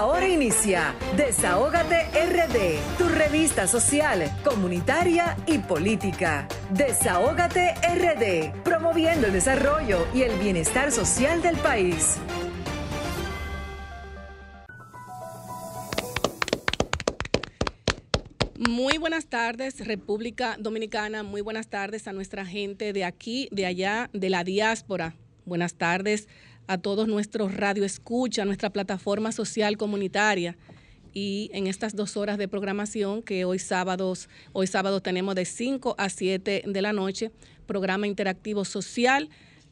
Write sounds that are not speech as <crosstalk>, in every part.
Ahora inicia Desahógate RD, tu revista social, comunitaria y política. Desahógate RD, promoviendo el desarrollo y el bienestar social del país. Muy buenas tardes, República Dominicana. Muy buenas tardes a nuestra gente de aquí, de allá, de la diáspora. Buenas tardes a todos nuestros radioescucha, nuestra plataforma social comunitaria. Y en estas dos horas de programación que hoy sábados, hoy sábado tenemos de 5 a 7 de la noche, programa interactivo social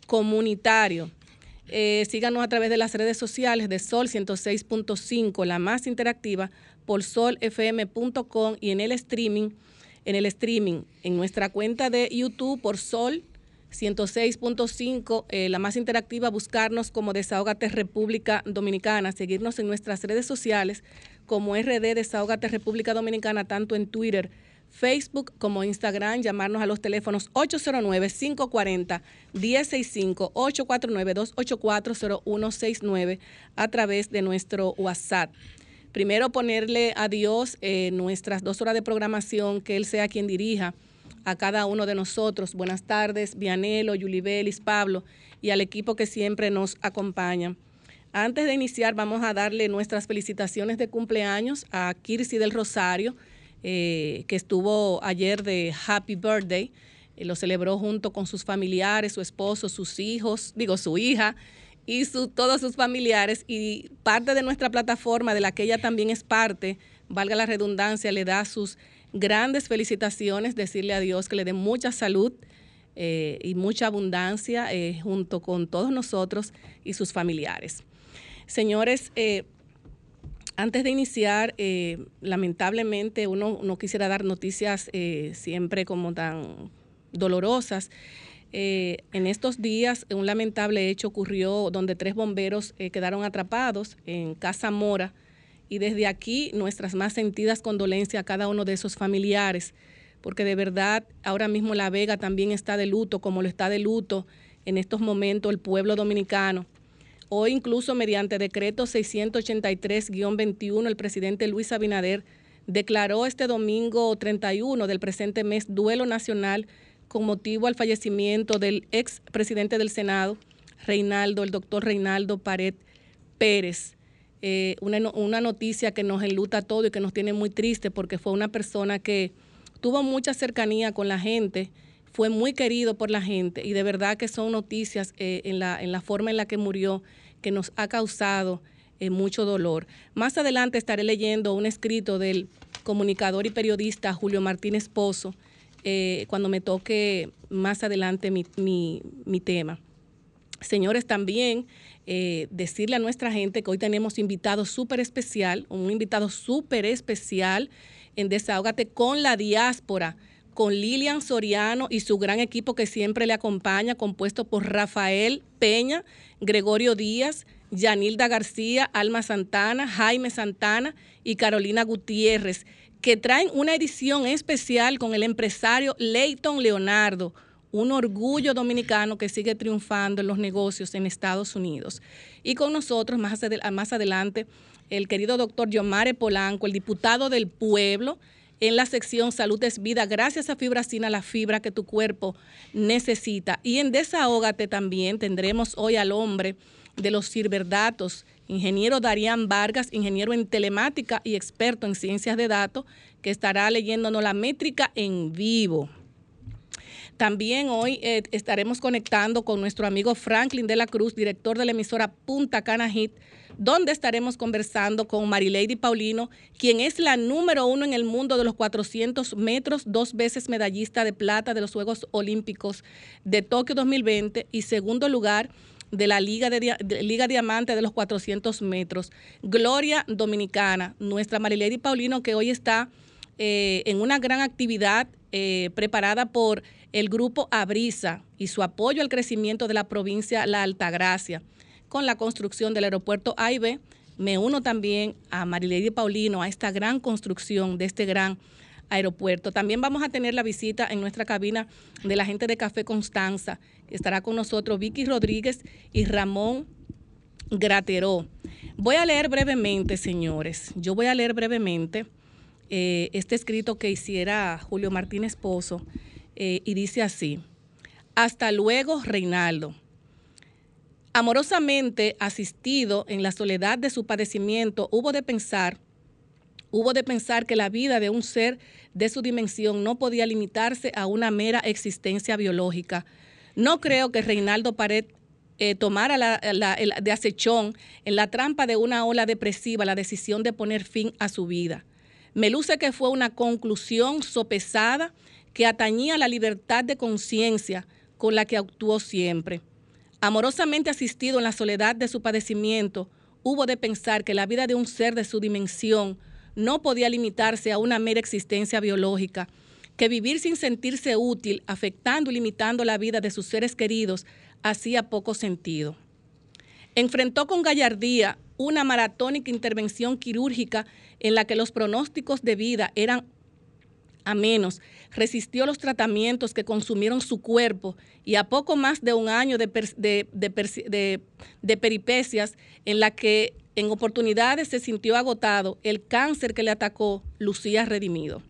comunitario. Eh, síganos a través de las redes sociales de Sol 106.5, la más interactiva, por solfm.com y en el streaming, en el streaming, en nuestra cuenta de YouTube por Sol 106.5, eh, la más interactiva, buscarnos como Desahógate República Dominicana, seguirnos en nuestras redes sociales como RD Desahógate República Dominicana, tanto en Twitter, Facebook como Instagram, llamarnos a los teléfonos 809-540-1065, 849-284-0169 a través de nuestro WhatsApp. Primero ponerle a Dios eh, nuestras dos horas de programación, que Él sea quien dirija a cada uno de nosotros. Buenas tardes, Vianelo, Yulibelis, Pablo y al equipo que siempre nos acompaña. Antes de iniciar, vamos a darle nuestras felicitaciones de cumpleaños a Kirsi del Rosario, eh, que estuvo ayer de Happy Birthday. Eh, lo celebró junto con sus familiares, su esposo, sus hijos, digo, su hija y su, todos sus familiares. Y parte de nuestra plataforma, de la que ella también es parte, valga la redundancia, le da sus grandes felicitaciones, decirle a Dios que le dé mucha salud eh, y mucha abundancia eh, junto con todos nosotros y sus familiares. Señores, eh, antes de iniciar, lamentablemente uno no quisiera dar noticias siempre como tan dolorosas. en estos días un lamentable hecho ocurrió donde tres bomberos quedaron atrapados en Casa Mora, y desde aquí nuestras más sentidas condolencias a cada uno de esos familiares, porque de verdad ahora mismo La Vega también está de luto, como lo está de luto en estos momentos el pueblo dominicano. Hoy incluso mediante decreto 683-21 el presidente Luis Abinader declaró este domingo 31 del presente mes duelo nacional con motivo al fallecimiento del ex presidente del Senado, Reinaldo, el doctor Reinaldo Pared Pérez. Eh, una, noticia que nos enluta todo y que nos tiene muy triste porque fue una persona que tuvo mucha cercanía con la gente, fue muy querido por la gente y de verdad que son noticias eh, en, la, en la forma en la que murió que nos ha causado eh, mucho dolor. Más adelante estaré leyendo un escrito del comunicador y periodista Julio Martínez Pozo cuando me toque más adelante mi, mi tema. Señores, también eh, decirle a nuestra gente que hoy tenemos invitado súper especial, un invitado súper especial en Desahógate con la diáspora, con Lilian Soriano y su gran equipo que siempre le acompaña, compuesto por Rafael Peña, Gregorio Díaz, Yanilda García, Alma Santana, Jaime Santana y Carolina Gutiérrez, que traen una edición especial con el empresario Leighton Leonardo un orgullo dominicano que sigue triunfando en los negocios en Estados Unidos. Y con nosotros más, más adelante el querido doctor Yomare Polanco, el diputado del pueblo, en la sección Salud es Vida, gracias a Fibracina, la fibra que tu cuerpo necesita. Y en Desahógate también tendremos hoy al hombre de los ciberdatos, ingeniero Darían Vargas, ingeniero en telemática y experto en ciencias de datos, que estará leyéndonos la métrica en vivo. También hoy eh, estaremos conectando con nuestro amigo Franklin de la Cruz, director de la emisora Punta Cana Hit, donde estaremos conversando con Marilady Paulino, quien es la número uno en el mundo de los 400 metros, dos veces medallista de plata de los Juegos Olímpicos de Tokio 2020 y segundo lugar de la Liga, de, Liga Diamante de los 400 metros. Gloria Dominicana, nuestra Marilady Paulino, que hoy está eh, en una gran actividad eh, preparada por el grupo Abrisa y su apoyo al crecimiento de la provincia La Altagracia con la construcción del aeropuerto AIB. Me uno también a Marilady Paulino a esta gran construcción de este gran aeropuerto. También vamos a tener la visita en nuestra cabina de la gente de Café Constanza. Estará con nosotros Vicky Rodríguez y Ramón Grateró. Voy a leer brevemente, señores. Yo voy a leer brevemente eh, este escrito que hiciera Julio Martínez Pozo eh, y dice así. Hasta luego, Reinaldo. Amorosamente asistido en la soledad de su padecimiento, hubo de pensar, hubo de pensar que la vida de un ser de su dimensión no podía limitarse a una mera existencia biológica. No creo que Reinaldo Pared eh, tomara de acechón en la trampa de una ola depresiva la decisión de poner fin a su vida. Me luce que fue una conclusión sopesada que atañía la libertad de conciencia con la que actuó siempre. Amorosamente asistido en la soledad de su padecimiento, hubo de pensar que la vida de un ser de su dimensión no podía limitarse a una mera existencia biológica, que vivir sin sentirse útil, afectando y limitando la vida de sus seres queridos, hacía poco sentido. Enfrentó con gallardía una maratónica intervención quirúrgica en la que los pronósticos de vida eran a menos, resistió los tratamientos que consumieron su cuerpo y a poco más de un año de, peripecias en la que en oportunidades se sintió agotado, el cáncer que le atacó lucía redimido.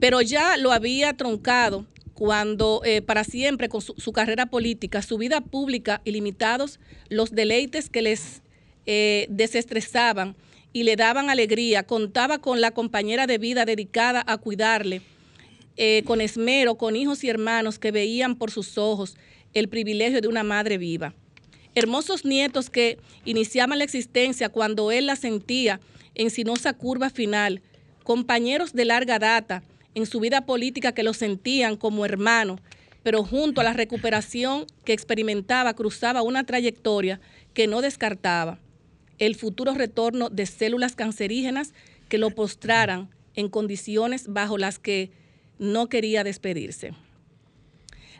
Pero ya lo había troncado cuando eh, para siempre con su, carrera política, su vida pública y limitados los deleites que les eh, desestresaban y le daban alegría, contaba con la compañera de vida dedicada a cuidarle, eh, con esmero, con hijos y hermanos que veían por sus ojos el privilegio de una madre viva. Hermosos nietos que iniciaban la existencia cuando él la sentía en sinuosa curva final, compañeros de larga data, en su vida política que lo sentían como hermano, pero junto a la recuperación que experimentaba cruzaba una trayectoria que no descartaba, el futuro retorno de células cancerígenas que lo postraran en condiciones bajo las que no quería despedirse.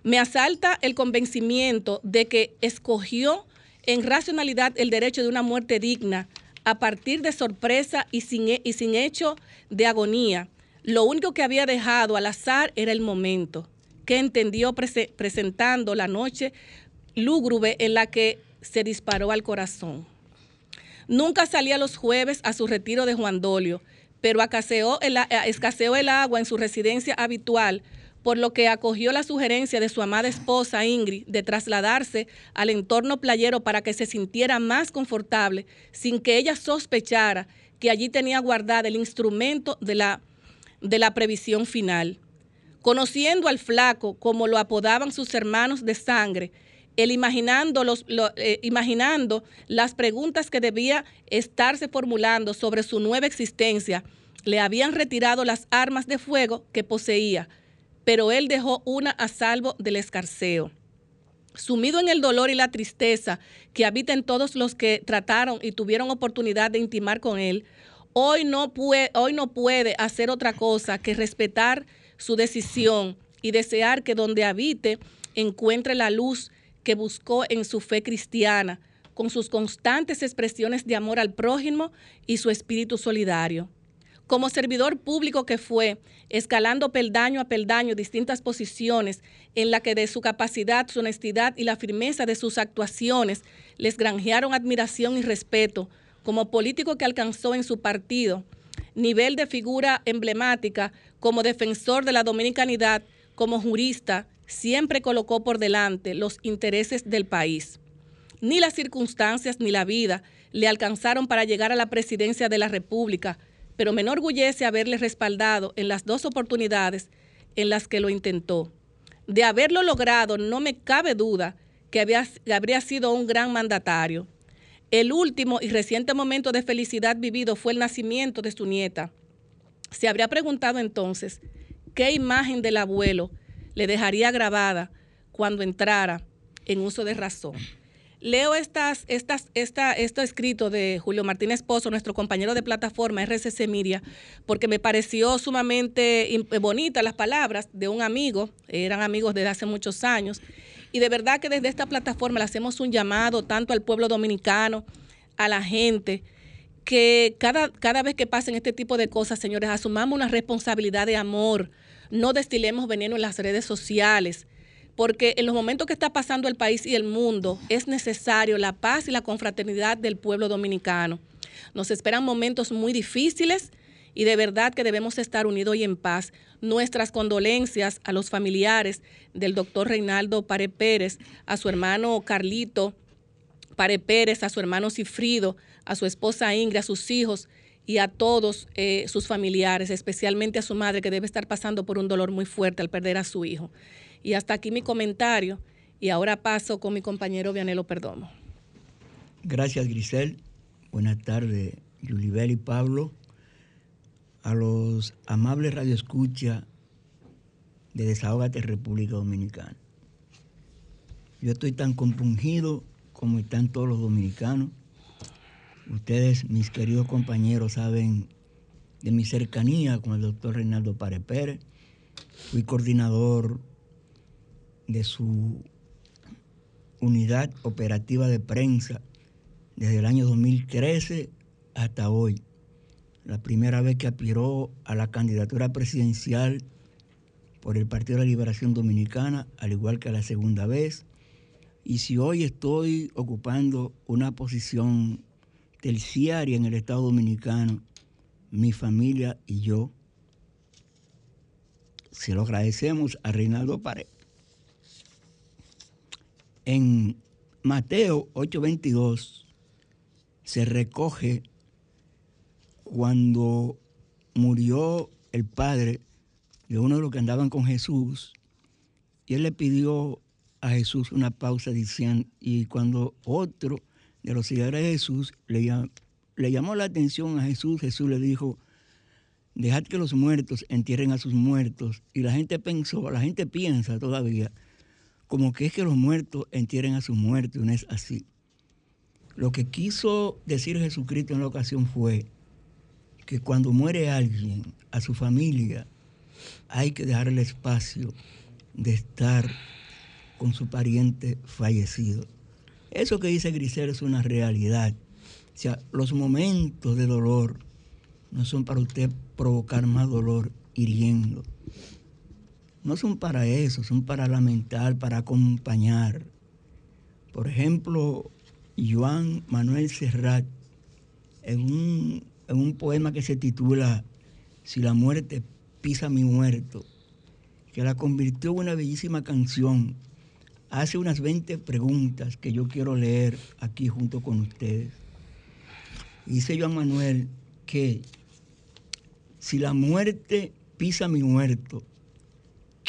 Me asalta el convencimiento de que escogió en racionalidad el derecho de una muerte digna a partir de sorpresa y sin, y sin hecho de agonía, lo único que había dejado al azar era el momento, que entendió presentando la noche lúgubre en la que se disparó al corazón. Nunca salía los jueves a su retiro de Juan Dolio, pero el, escaseó el agua en su residencia habitual, por lo que acogió la sugerencia de su amada esposa Ingrid de trasladarse al entorno playero para que se sintiera más confortable, sin que ella sospechara que allí tenía guardada el instrumento de la de la previsión final. Conociendo al flaco como lo apodaban sus hermanos de sangre, él imaginando, los, eh, imaginando las preguntas que debía estarse formulando sobre su nueva existencia, le habían retirado las armas de fuego que poseía, pero él dejó una a salvo del escarceo. Sumido en el dolor y la tristeza que habita en todos los que trataron y tuvieron oportunidad de intimar con él, hoy no puede, hoy no puede hacer otra cosa que respetar su decisión y desear que donde habite encuentre la luz que buscó en su fe cristiana, con sus constantes expresiones de amor al prójimo y su espíritu solidario. Como servidor público que fue, escalando peldaño a peldaño distintas posiciones en la que de su capacidad, su honestidad y la firmeza de sus actuaciones les granjearon admiración y respeto, como político que alcanzó en su partido, nivel de figura emblemática, como defensor de la dominicanidad, como jurista, siempre colocó por delante los intereses del país. Ni las circunstancias ni la vida le alcanzaron para llegar a la presidencia de la República, pero me enorgullece haberle respaldado en las dos oportunidades en las que lo intentó. De haberlo logrado, no me cabe duda que, habría sido un gran mandatario. El último y reciente momento de felicidad vivido fue el nacimiento de su nieta. Se habría preguntado entonces qué imagen del abuelo le dejaría grabada cuando entrara en uso de razón. Leo estas, estas, esta, esto escrito de Julio Martínez Pozo, nuestro compañero de plataforma RCC Miria, porque me pareció sumamente bonita las palabras de un amigo, eran amigos desde hace muchos años, y de verdad que desde esta plataforma le hacemos un llamado tanto al pueblo dominicano, a la gente, que cada, cada vez que pasen este tipo de cosas, señores, asumamos una responsabilidad de amor, no destilemos veneno en las redes sociales, porque en los momentos que está pasando el país y el mundo es necesario la paz y la confraternidad del pueblo dominicano. Nos esperan momentos muy difíciles y de verdad que debemos estar unidos y en paz. Nuestras condolencias a los familiares del doctor Reinaldo Pare Pérez, a su hermano Carlito Pare Pérez, a su hermano Cifrido, a su esposa Ingrid, a sus hijos y a todos eh, sus familiares, especialmente a su madre que debe estar pasando por un dolor muy fuerte al perder a su hijo. Y hasta aquí mi comentario. Y ahora paso con mi compañero Vianelo Perdomo. Gracias, Grisel. Buenas tardes, Yulibel y Pablo. A los amables radioescucha de Desahogate República Dominicana. Yo estoy tan compungido como están todos los dominicanos. Ustedes, mis queridos compañeros, saben de mi cercanía con el doctor Reinaldo Párez Pérez. Fui coordinador de su unidad operativa de prensa desde el año 2013 hasta hoy. La primera vez que aspiró a la candidatura presidencial por el Partido de la Liberación Dominicana, al igual que la segunda vez. Y si hoy estoy ocupando una posición terciaria en el Estado Dominicano, mi familia y yo, se lo agradecemos a Reinaldo Pared en Mateo 8:22 se recoge cuando murió el padre de uno de los que andaban con Jesús y él le pidió a Jesús una pausa diciendo, y cuando otro de los seguidores Jesús le, llamó la atención a Jesús, Jesús le dijo, dejad que los muertos entierren a sus muertos. Y la gente pensó, la gente piensa todavía como que es que los muertos entierren a sus muertos, no es así. Lo que quiso decir Jesucristo en la ocasión fue que cuando muere alguien, a su familia, hay que dejarle espacio de estar con su pariente fallecido. Eso que dice Grisel es una realidad. O sea, los momentos de dolor no son para usted provocar más dolor hiriendo no son para eso, son para lamentar, para acompañar. Por ejemplo, Joan Manuel Serrat, en un, en un poema que se titula Si la muerte pisa mi muerto, que la convirtió en una bellísima canción, hace unas 20 preguntas que yo quiero leer aquí junto con ustedes. Dice Joan Manuel que si la muerte pisa mi muerto,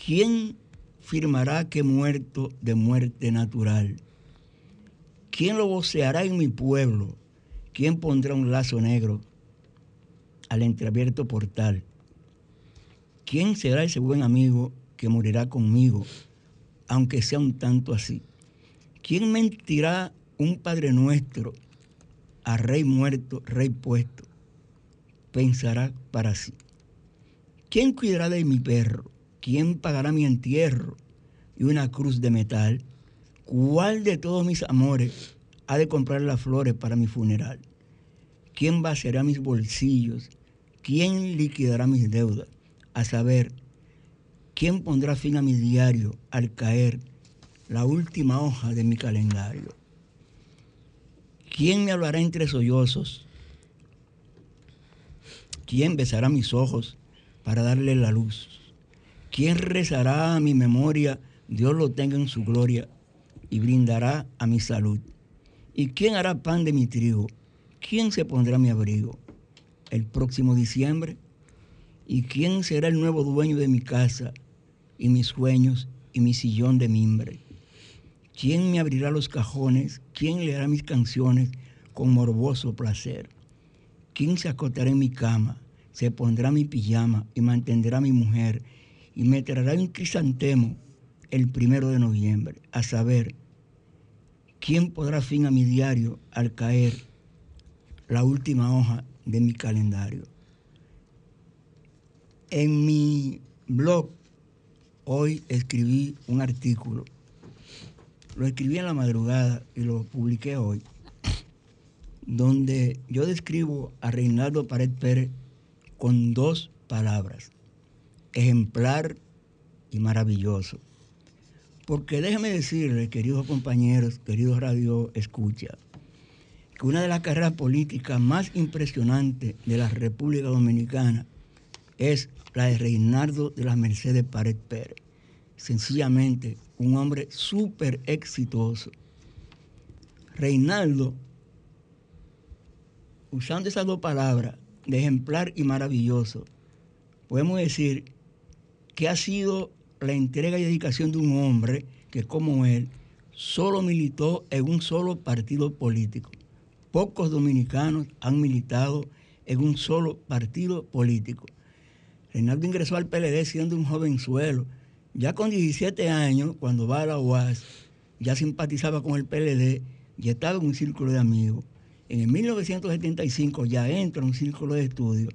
¿Quién firmará que muerto de muerte natural? ¿Quién lo voceará en mi pueblo? ¿Quién pondrá un lazo negro al entreabierto portal? ¿Quién será ese buen amigo que morirá conmigo, aunque sea un tanto así? ¿Quién mentirá un Padre nuestro a rey muerto, rey puesto? Pensará para sí. ¿Quién cuidará de mi perro? ¿quién pagará mi entierro y una cruz de metal? ¿Cuál de todos mis amores ha de comprar las flores para mi funeral? ¿Quién vaciará mis bolsillos? ¿Quién liquidará mis deudas? A saber, ¿quién pondrá fin a mi diario al caer la última hoja de mi calendario? ¿Quién me hablará entre sollozos? ¿Quién besará mis ojos para darle la luz? ¿Quién rezará a mi memoria? Dios lo tenga en su gloria y brindará a mi salud. ¿Y quién hará pan de mi trigo? ¿Quién se pondrá mi abrigo? El próximo diciembre. ¿Y quién será el nuevo dueño de mi casa y mis sueños y mi sillón de mimbre? ¿Quién me abrirá los cajones? ¿Quién leerá mis canciones con morboso placer? ¿Quién se acotará en mi cama? Se pondrá mi pijama y mantendrá a mi mujer y me traerá un crisantemo el primero de noviembre, a saber, ¿quién podrá fin a mi diario al caer la última hoja de mi calendario? En mi blog hoy escribí un artículo, lo escribí en la madrugada y lo publiqué hoy, donde yo describo a Reinaldo Pared Pérez con dos palabras ejemplar y maravilloso. Porque déjeme decirle, queridos compañeros, queridos radio escucha, que una de las carreras políticas más impresionantes de la República Dominicana es la de Reinaldo de las Mercedes Pared Pérez. Sencillamente, un hombre súper exitoso. Reinaldo, usando esas dos palabras, de ejemplar y maravilloso, podemos decir que ha sido la entrega y dedicación de un hombre que como él solo militó en un solo partido político. Pocos dominicanos han militado en un solo partido político. Reinaldo ingresó al PLD siendo un jovenzuelo. Ya con 17 años, cuando va a la UAS, ya simpatizaba con el PLD y estaba en un círculo de amigos. En el 1975 ya entra en un círculo de estudio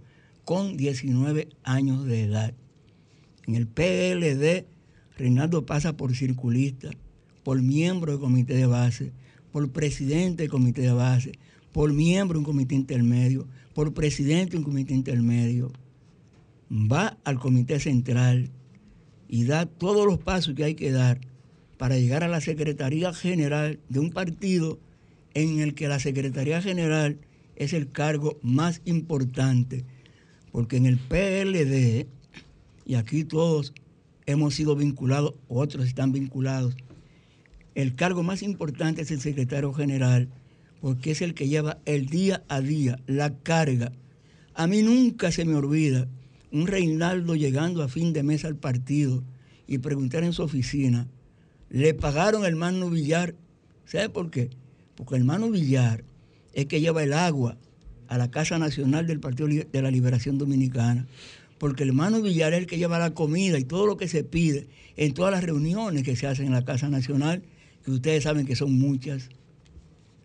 con 19 años de edad. En el PLD, Reinaldo pasa por circulista, por miembro del comité de base, por presidente del comité de base, por miembro de un comité intermedio, por presidente de un comité intermedio. Va al comité central y da todos los pasos que hay que dar para llegar a la Secretaría General de un partido en el que la Secretaría General es el cargo más importante, porque en el PLD y aquí todos hemos sido vinculados, otros están vinculados. El cargo más importante es el secretario general, porque es el que lleva el día a día, la carga. A mí nunca se me olvida un Reinaldo llegando a fin de mes al partido y preguntar en su oficina, ¿le pagaron el hermano Villar? ¿Sabe por qué? Porque el hermano Villar es que lleva el agua a la Casa Nacional del Partido de la Liberación Dominicana porque el hermano Villar es el que lleva la comida y todo lo que se pide en todas las reuniones que se hacen en la Casa Nacional, que ustedes saben que son muchas.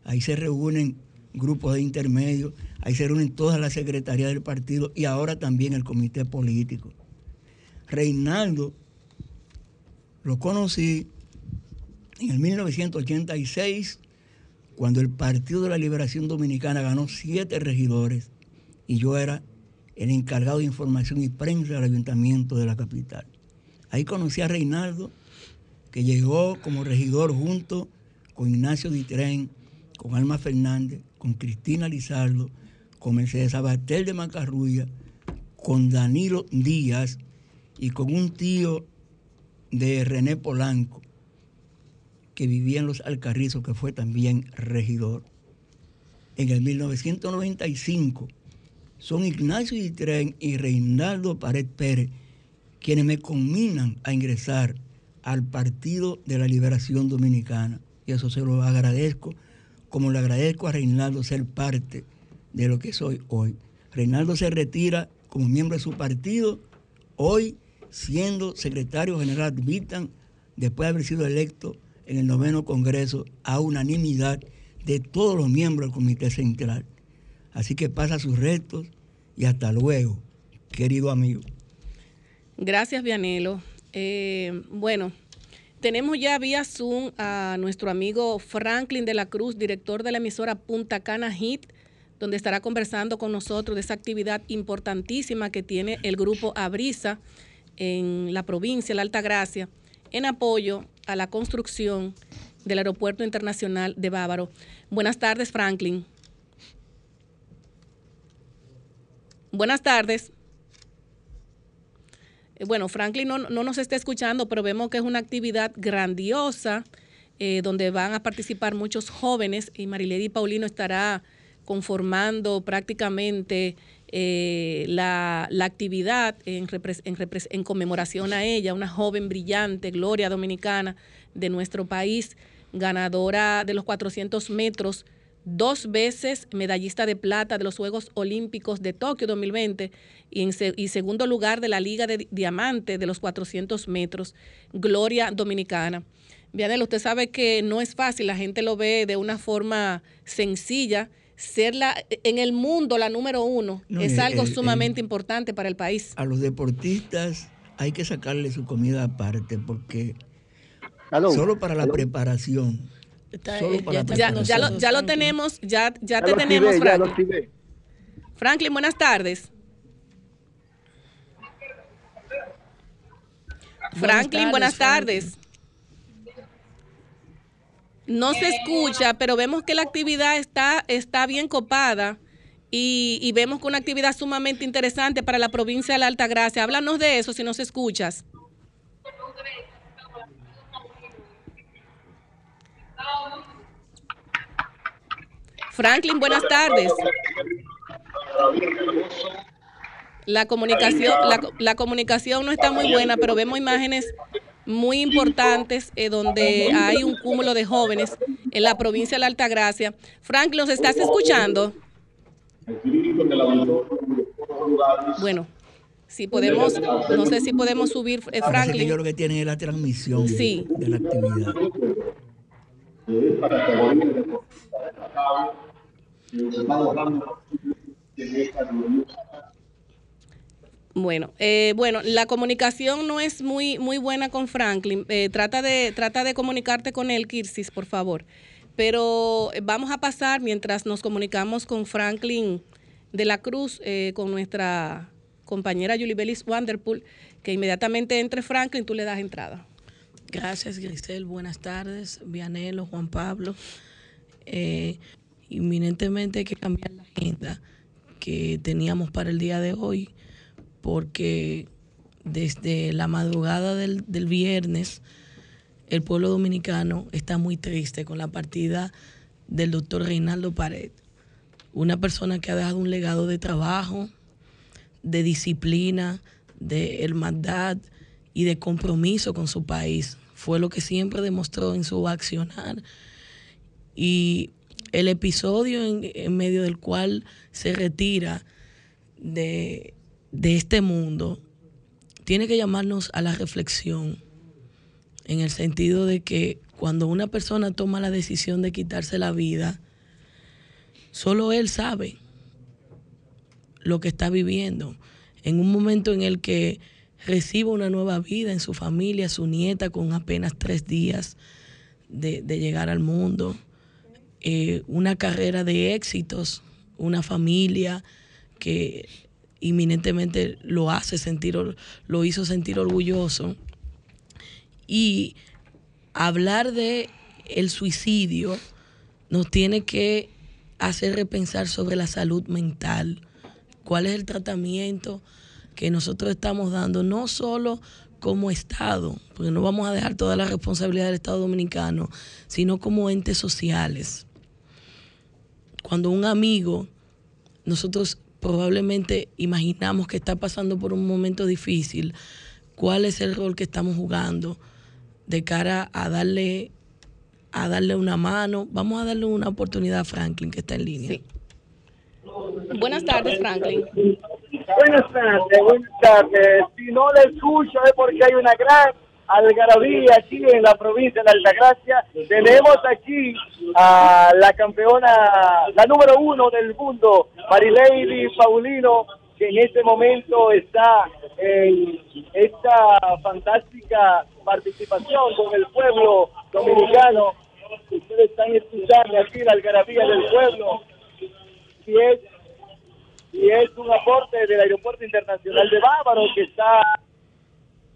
Ahí se reúnen grupos de intermedios, ahí se reúnen todas las secretarías del partido y ahora también el comité político. Reinaldo lo conocí en el 1986, cuando el Partido de la Liberación Dominicana ganó siete regidores y yo era el encargado de información y prensa del ayuntamiento de la capital. Ahí conocí a Reinaldo, que llegó como regidor junto con Ignacio Ditren, con Alma Fernández, con Cristina Lizardo, con Mercedes Abatel de Macarrulla, con Danilo Díaz y con un tío de René Polanco, que vivía en los Alcarrizos, que fue también regidor. En el 1995 son Ignacio Ditren y Reinaldo Pared Pérez quienes me combinan a ingresar al Partido de la Liberación Dominicana. Y eso se lo agradezco, como le agradezco a Reinaldo ser parte de lo que soy hoy. Reinaldo se retira como miembro de su partido, hoy siendo secretario general Vitan, después de haber sido electo en el noveno Congreso a unanimidad de todos los miembros del Comité Central. Así que pasa sus retos y hasta luego, querido amigo. Gracias, Vianelo. Eh, bueno, tenemos ya vía Zoom a nuestro amigo Franklin de la Cruz, director de la emisora Punta Cana Hit, donde estará conversando con nosotros de esa actividad importantísima que tiene el grupo Abrisa en la provincia, la Alta Gracia, en apoyo a la construcción del Aeropuerto Internacional de Bávaro. Buenas tardes, Franklin. Buenas tardes. Bueno, Franklin no, nos está escuchando, pero vemos que es una actividad grandiosa eh, donde van a participar muchos jóvenes y Marilady Paulino estará conformando prácticamente eh, la, actividad en, en conmemoración a ella, una joven brillante, gloria dominicana de nuestro país, ganadora de los 400 metros dos veces medallista de plata de los Juegos Olímpicos de Tokio 2020 y, en segundo lugar de la Liga de Diamante de los 400 metros, Gloria Dominicana. Vianel, usted sabe que no es fácil, la gente lo ve de una forma sencilla. Ser la, en el mundo la número uno es algo sumamente importante para el país. A los deportistas hay que sacarle su comida aparte porque solo para la preparación eh, ya, lo, ya, lo, tenemos, ya, ya, te tenemos, Franklin. Franklin, buenas tardes. Franklin, buenas tardes. No se escucha, pero vemos que la actividad está, está bien copada y, y vemos que una actividad sumamente interesante para la provincia de la Altagracia. Háblanos de eso si no se escuchas. Franklin, buenas tardes. La comunicación, la, comunicación no está muy buena, pero vemos imágenes muy importantes eh, donde hay un cúmulo de jóvenes en la provincia de la Altagracia. Franklin, ¿nos estás escuchando? Bueno, si podemos, no sé si podemos subir, eh, Franklin. yo lo que tiene es la transmisión de la actividad. Bueno, eh, bueno, la comunicación no es muy muy buena con Franklin. Eh, trata de trata de comunicarte con él, Kirsis, por favor. Pero eh, vamos a pasar mientras nos comunicamos con Franklin de la Cruz, con nuestra compañera Julie Bellis Wanderpool, que inmediatamente entre Franklin, tú le das entrada. Gracias, Grisel. Buenas tardes, Vianelo, Juan Pablo. Eh, inminentemente hay que cambiar la agenda que teníamos para el día de hoy, porque desde la madrugada del, del viernes el pueblo dominicano está muy triste con la partida del doctor Reinaldo Pared, una persona que ha dejado un legado de trabajo, de disciplina, de hermandad y de compromiso con su país. Fue lo que siempre demostró en su accionar. Y el episodio en, medio del cual se retira de, de este mundo tiene que llamarnos a la reflexión en el sentido de que cuando una persona toma la decisión de quitarse la vida, solo él sabe lo que está viviendo. En un momento en el que recibe una nueva vida en su familia, su nieta con apenas tres días de, de llegar al mundo, eh, una carrera de éxitos, una familia que inminentemente lo hace sentir, lo hizo sentir orgulloso. Y hablar de el suicidio nos tiene que hacer repensar sobre la salud mental, cuál es el tratamiento que nosotros estamos dando, no solo como Estado, porque no vamos a dejar toda la responsabilidad del Estado dominicano, sino como entes sociales cuando un amigo, nosotros probablemente imaginamos que está pasando por un momento difícil, cuál es el rol que estamos jugando de cara a darle a darle una mano. Vamos a darle una oportunidad a Franklin que está en línea. Buenas tardes, Franklin. Buenas tardes, buenas tardes. Si no le escucho es porque hay una gran algarabía aquí en la provincia de Altagracia. Tenemos aquí a la campeona, la número uno del mundo, Marilady Paulino, que en este momento está en esta fantástica participación con el pueblo dominicano. Ustedes están escuchando aquí la algarabía del pueblo. Y es, y es un aporte del Aeropuerto Internacional de Bávaro que está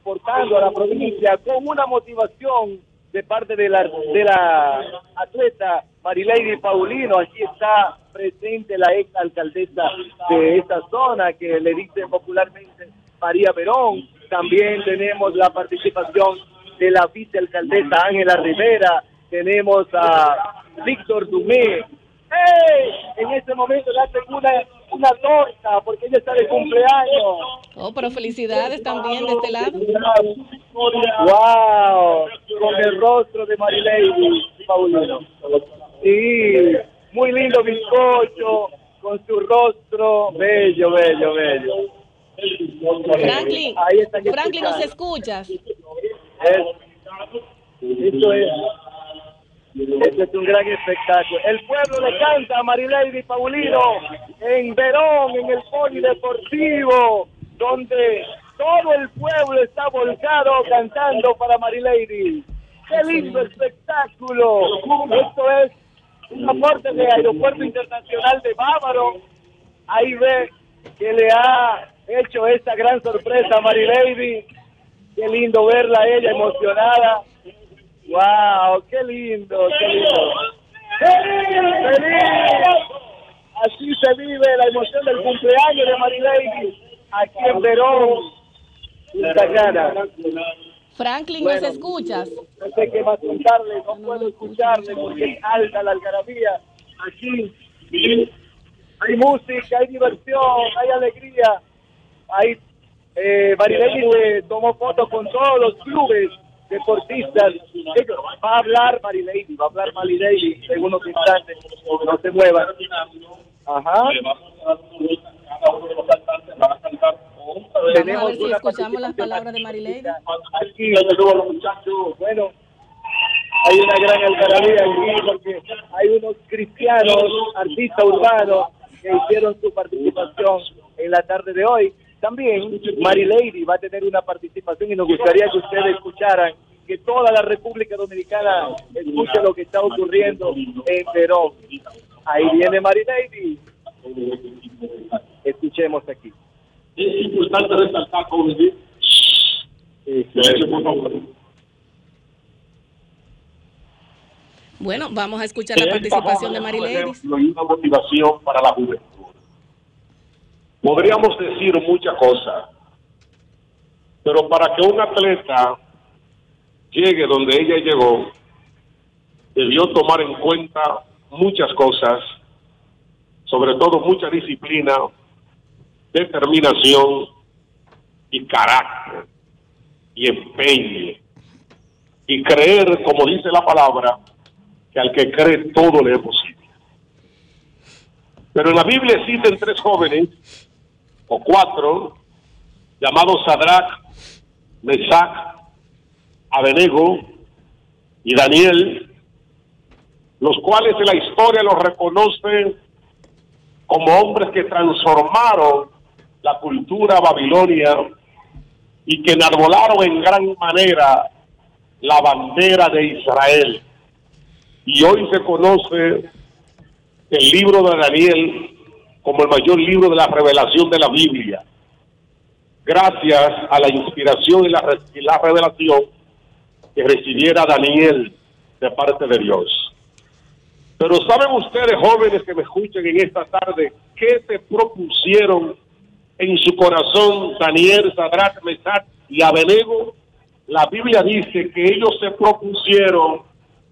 portando a la provincia con una motivación de parte de la, de la atleta Marilady Paulino. Aquí está presente la ex alcaldesa de esta zona que le dicen popularmente María Perón. También tenemos la participación de la vicealcaldesa Ángela Rivera. Tenemos a Víctor Dumé. ¡Hey! En este momento le hacen una torta porque ella está de cumpleaños. Oh, pero felicidades también de este lado. Wow, con el rostro de Marilady Paulino. Sí, muy lindo bizcocho, con su rostro bello, bello, bello. Franklin, Franklin, ¿nos escuchas? esto es este es un gran espectáculo. El pueblo le canta a Marilady Paulino en Verón, en el polideportivo, donde todo el pueblo está volcado cantando para Marilady. ¡Qué lindo espectáculo! Esto es un aporte de Aeropuerto Internacional de Bávaro. Ahí ve que le ha hecho esta gran sorpresa a Marilady. Qué lindo verla ella emocionada ¡Wow! ¡Qué lindo! ¡Qué lindo! ¡Feliz! ¡Feliz! Así se vive la emoción del cumpleaños de Marilady aquí en Verón, Punta Cana. Franklin, Bueno. ¿nos escuchas? No sé qué más contarle, no puedo escucharle porque es alta la algarabía. Aquí hay música, hay diversión, hay alegría. Hay, eh, Marilady se tomó fotos con todos los clubes deportistas. Ellos- Va a hablar Marilady, va a hablar Marilady en unos instantes. No se muevan. Ajá. A Tenemos ver si escuchamos las palabras de Marilady. Aquí, los muchachos, bueno, hay una gran algarabía aquí porque hay unos cristianos, artistas urbanos, que hicieron su participación en la tarde de hoy. También Marilady va a tener una participación y nos gustaría que ustedes escucharan, que toda la República Dominicana escuche lo que está ocurriendo en Verón. Ahí viene Marilady. Escuchemos aquí. Es importante resaltar, jóvenes, por favor. Bueno, vamos a escuchar la participación de Marilady. una motivación para la juventud. Podríamos decir muchas cosas, pero para que un atleta llegue donde ella llegó, debió tomar en cuenta muchas cosas, sobre todo mucha disciplina, determinación y carácter y empeño y creer, como dice la palabra, que al que cree todo le es posible. Pero en la Biblia existen tres jóvenes, o cuatro, llamados Sadrach, Mesach, Abenego y Daniel, los cuales la historia los reconoce como hombres que transformaron la cultura babilonia y que enarbolaron en gran manera la bandera de Israel. Y hoy se conoce el libro de Daniel como el mayor libro de la revelación de la Biblia, gracias a la inspiración y la, y la revelación que recibiera Daniel de parte de Dios. Pero ¿saben ustedes, jóvenes que me escuchan en esta tarde, qué se propusieron en su corazón Daniel, Sadrach, Mesach y Abenego? La Biblia dice que ellos se propusieron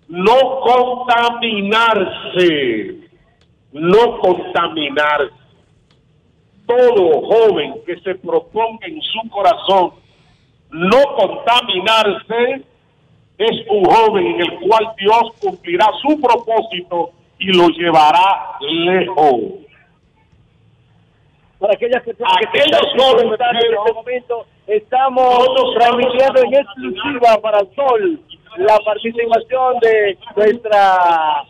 no contaminarse, no contaminarse. Todo joven que se proponga en su corazón no contaminarse es un joven en el cual Dios cumplirá su propósito y lo llevará lejos. para aquellas personas que Aquellos están jóvenes en que- este momento, estamos transmitiendo en exclusiva para Sol la participación de nuestra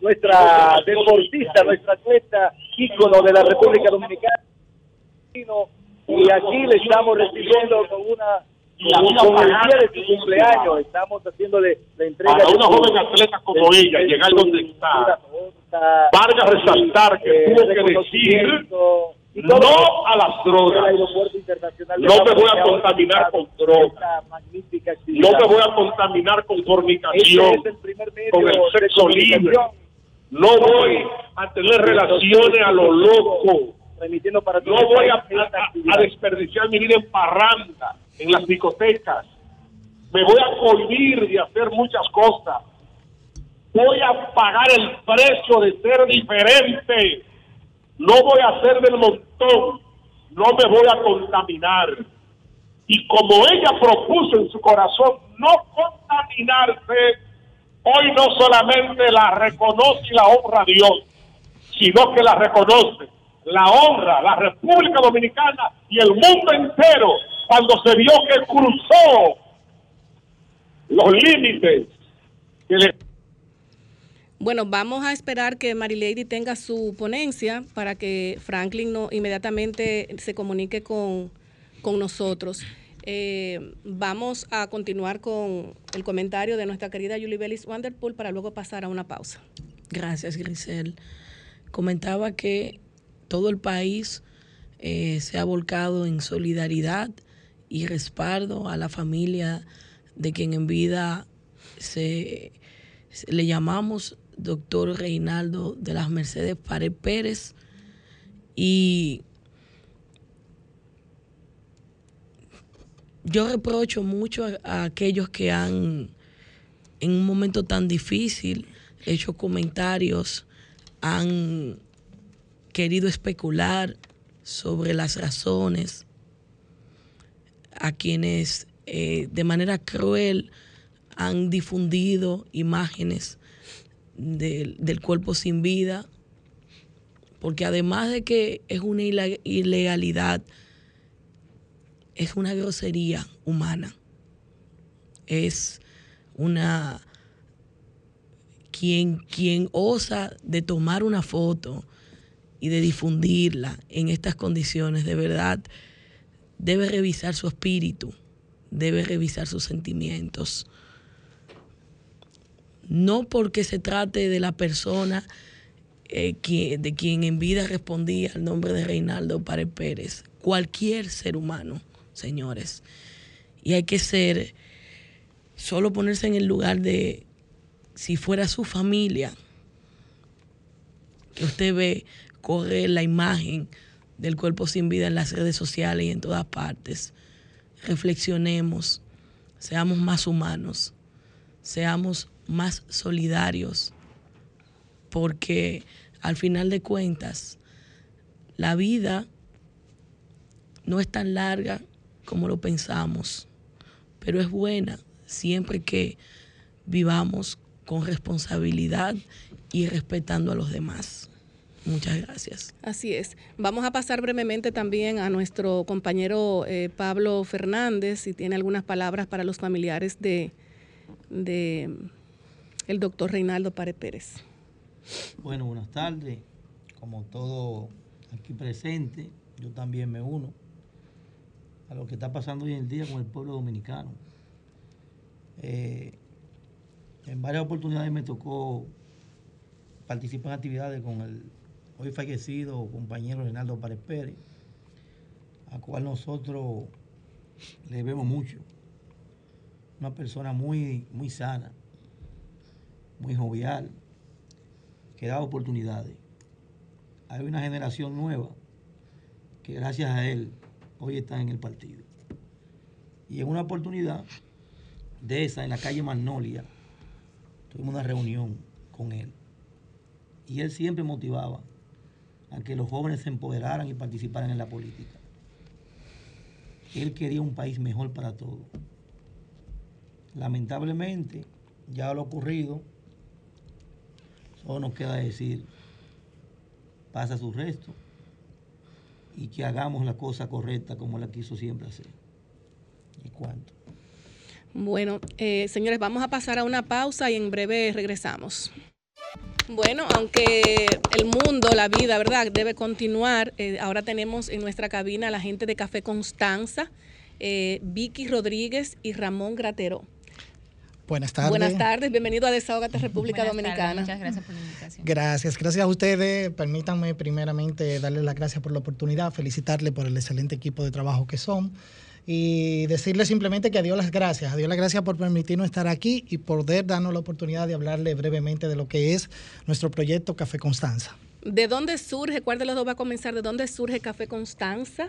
nuestra deportista, nuestra atleta ícono de la República Dominicana. Y aquí le estamos recibiendo con una con, el día de su cumpleaños, estamos haciéndole la entrega Para de una joven atleta como de- ella, de llegar donde está, valga resaltar que eh, tuvo que decir no a las drogas, No me voy a contaminar con drogas. no me voy a contaminar con Este fornicación, es el primer medio con el sexo libre. No voy a tener relaciones a lo loco, para no voy a desperdiciar mi vida en parranda, en las discotecas, me voy a cohibir de hacer muchas cosas, voy a pagar el precio de ser diferente, no voy a ser del montón, no me voy a contaminar. Y como ella propuso en su corazón no contaminarse, hoy no solamente la reconoce y la honra a Dios, sino que la reconoce, la honra la República Dominicana y el mundo entero cuando se vio que cruzó los límites Bueno, vamos a esperar que Marilady tenga su ponencia para que Franklin no inmediatamente se comunique con, con nosotros. Eh, vamos a continuar con el comentario de nuestra querida Julie Bellis Wanderpool para luego pasar a una pausa. Gracias, Grisel. Comentaba que todo el país eh, se ha volcado en solidaridad y respaldo a la familia de quien en vida se, le llamamos doctor Reinaldo de las Mercedes Pared Pérez y yo reprocho mucho a, aquellos que han en un momento tan difícil hecho comentarios, han querido especular sobre las razones a quienes eh, de manera cruel han difundido imágenes del cuerpo sin vida, porque además de que es una ilegalidad, es una grosería humana, es una quien, quien osa de tomar una foto y de difundirla en estas condiciones, de verdad, debe revisar su espíritu, debe revisar sus sentimientos. No porque se trate de la persona eh, de quien en vida respondía al nombre de Reinaldo Párez Pérez, cualquier ser humano, señores. Y hay que ser, solo ponerse en el lugar de si fuera su familia, que usted ve correr la imagen del cuerpo sin vida en las redes sociales y en todas partes. Reflexionemos, seamos más humanos, seamos más solidarios, porque al final de cuentas, la vida no es tan larga como lo pensamos, pero es buena siempre que vivamos con responsabilidad y respetando a los demás. Muchas gracias. Así es. Vamos a pasar brevemente también a nuestro compañero eh, Pablo Fernández, si tiene algunas palabras para los familiares de, de el doctor Reinaldo Párez Pérez. Bueno, buenas tardes. Como todo aquí presente, yo también me uno a lo que está pasando hoy en día con el pueblo dominicano. Eh, en varias oportunidades me tocó participar en actividades con el hoy fallecido compañero Reinaldo Párez Pérez, a cual nosotros le vemos mucho. Una persona muy, muy sana, muy jovial, que da oportunidades. Hay una generación nueva que gracias a él hoy está en el partido. Y en una oportunidad de esa, en la calle Magnolia, tuvimos una reunión con él. Y él siempre motivaba a que los jóvenes se empoderaran y participaran en la política. Él quería un país mejor para todos. Lamentablemente, ya lo ocurrido, solo nos queda decir, pasa su resto y que hagamos la cosa correcta como la quiso siempre hacer. ¿Y cuánto? Bueno, eh, señores, vamos a pasar a una pausa y en breve regresamos. Bueno, aunque el mundo, la vida, ¿verdad? Debe continuar. Eh, ahora tenemos en nuestra cabina a la gente de Café Constanza, eh, Vicky Rodríguez y Ramón Gratero. Buenas tardes. Buenas tardes, bienvenido a Desahogate República Dominicana. muchas gracias por la invitación. Gracias, gracias a ustedes. Permítanme primeramente darles las gracias por la oportunidad, felicitarles por el excelente equipo de trabajo que son y decirle simplemente que a Dios las gracias, a Dios las gracias por permitirnos estar aquí y poder darnos la oportunidad de hablarle brevemente de lo que es nuestro proyecto Café Constanza. ¿De dónde surge? ¿Cuál de los dos va a comenzar? ¿De dónde surge Café Constanza?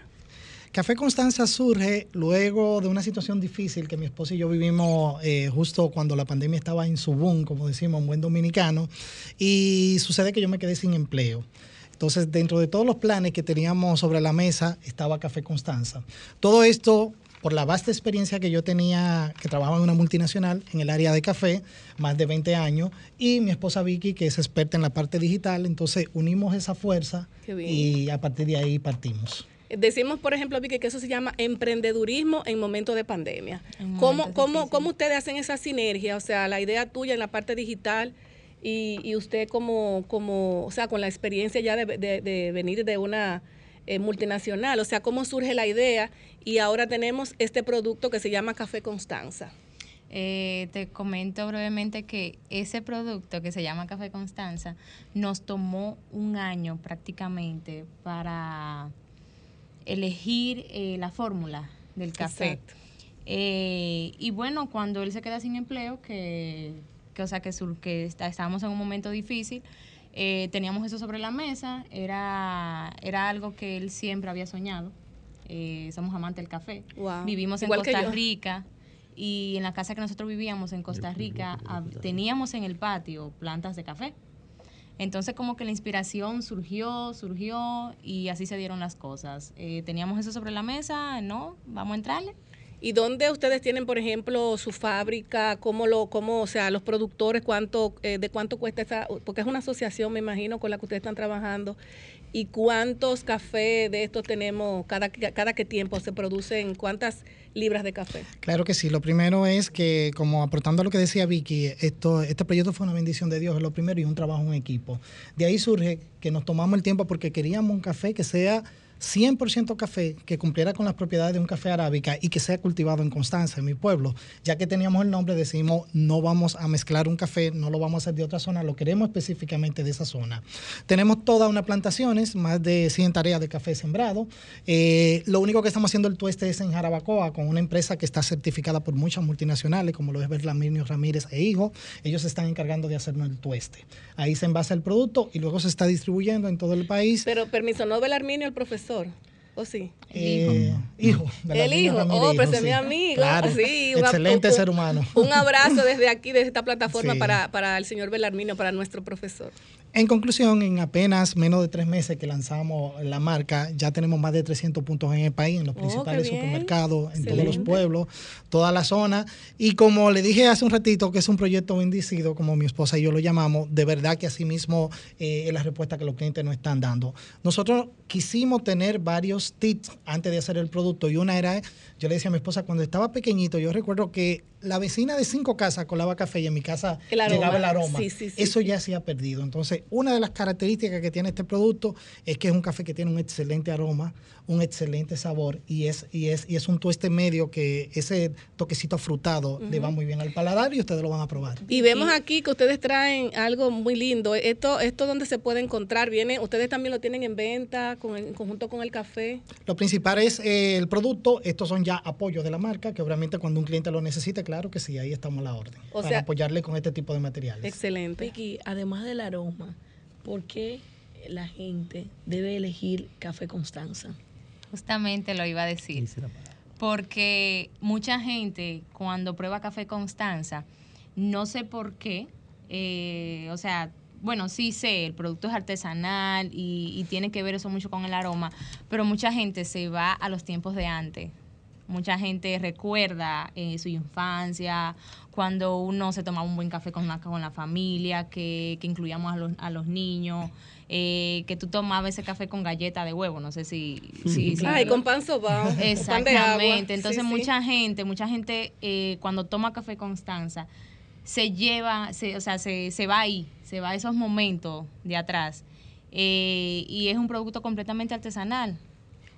Café Constanza surge luego de una situación difícil que mi esposa y yo vivimos eh, justo cuando la pandemia estaba en su boom, como decimos, un buen dominicano, y sucede que yo me quedé sin empleo. Entonces, dentro de todos los planes que teníamos sobre la mesa estaba Café Constanza. Todo esto por la vasta experiencia que yo tenía, que trabajaba en una multinacional en el área de café, más de 20 años, y mi esposa Vicky, que es experta en la parte digital, entonces unimos esa fuerza y a partir de ahí partimos. Decimos, por ejemplo, Vicky, que eso se llama emprendedurismo en momentos de pandemia. ¿Cómo, cómo, ¿Cómo ustedes hacen esa sinergia? O sea, la idea tuya en la parte digital y, usted como, como, o sea, con la experiencia ya de, venir de una eh, multinacional, o sea, cómo surge la idea y ahora tenemos este producto que se llama Café Constanza. Eh, te comento brevemente que ese producto que se llama Café Constanza nos tomó un año prácticamente para elegir eh, la fórmula del café. Eh, y bueno, cuando él se queda sin empleo, que, que o sea, que, que está, estábamos en un momento difícil, eh, teníamos eso sobre la mesa, era, era algo que él siempre había soñado. Eh, somos amantes del café. Vivimos en Costa Rica y en la casa que nosotros vivíamos en Costa Rica teníamos en el patio plantas de café. Entonces como que la inspiración surgió, surgió y así se dieron las cosas. Eh, teníamos eso sobre la mesa, ¿no? Vamos a entrarle. ¿Y dónde ustedes tienen, por ejemplo, su fábrica? ¿Cómo lo, cómo, o sea, los productores, cuánto, eh, de cuánto cuesta esa, porque es una asociación, me imagino, con la que ustedes están trabajando. ¿Y cuántos cafés de estos tenemos cada, cada qué tiempo se producen? ¿Cuántas libras de café? Claro que sí. Lo primero es que, como aportando a lo que decía Vicky, esto, este proyecto fue una bendición de Dios, es lo primero, y un trabajo en equipo. De ahí surge que nos tomamos el tiempo porque queríamos un café que sea 100% café que cumpliera con las propiedades de un café arábica y que sea cultivado en Constanza, en mi pueblo. Ya que teníamos el nombre, decimos, no vamos a mezclar un café, no lo vamos a hacer de otra zona, lo queremos específicamente de esa zona. Tenemos toda una plantaciones, más de 100 tareas de café sembrado. Eh, lo único que estamos haciendo el tueste es en Jarabacoa, con una empresa que está certificada por muchas multinacionales, como lo es Berlaminio Ramírez e Hijo. Ellos se están encargando de hacernos el tueste. Ahí se envasa el producto y luego se está distribuyendo en todo el país. Pero permiso, no Belarminio el profesor ¿O sí? Eh, hijo. el hijo. oh, pero es mi amigo. sí, excelente ser humano. Un abrazo desde aquí, desde esta plataforma para, para el señor Belarmino, para nuestro profesor. En conclusión, en apenas menos de tres meses que lanzamos la marca, ya tenemos más de 300 puntos en el país, en los oh, principales supermercados, en todos los pueblos, toda la zona. Y como le dije hace un ratito, que es un proyecto bendecido, como mi esposa y yo lo llamamos, de verdad que así mismo eh, es la respuesta que los clientes nos están dando. Nosotros quisimos tener varios tips antes de hacer el producto y una era, yo le decía a mi esposa, cuando estaba pequeñito, yo recuerdo que la vecina de cinco casas colaba café y en mi casa llegaba el aroma. Eso ya se ha perdido. Entonces, una de las características que tiene este producto es que es un café que tiene un excelente aroma, un excelente sabor y es, y es, y es un tueste medio que ese toquecito frutado le va muy bien al paladar y ustedes lo van a probar. Y vemos aquí que ustedes traen algo muy lindo. Esto, esto donde se puede encontrar, viene, ustedes también lo tienen en venta con en conjunto con el café. Lo principal es eh, el producto, estos son ya apoyos de la marca, que obviamente cuando un cliente lo necesite, claro que sí, ahí estamos a la orden. para apoyarle con este tipo de materiales. Excelente. Vicky, además del aroma, ¿por qué la gente debe elegir Café Constanza? Justamente lo iba a decir. Porque mucha gente cuando prueba Café Constanza, no sé por qué, eh, o sea, bueno, sí sé, el producto es artesanal y, tiene que ver eso mucho con el aroma, pero mucha gente se va a los tiempos de antes. Mucha gente recuerda eh, su infancia, cuando uno se tomaba un buen café con la, con la familia, que, incluíamos a los, a los niños, eh, que tú tomabas ese café con galleta de huevo, no sé si... si, Ay, con pan sobao. Exactamente. Entonces mucha gente, mucha gente eh, cuando toma café Constanza, se lleva, se, o sea, se, se va ahí, se va a esos momentos de atrás. y es un producto completamente artesanal.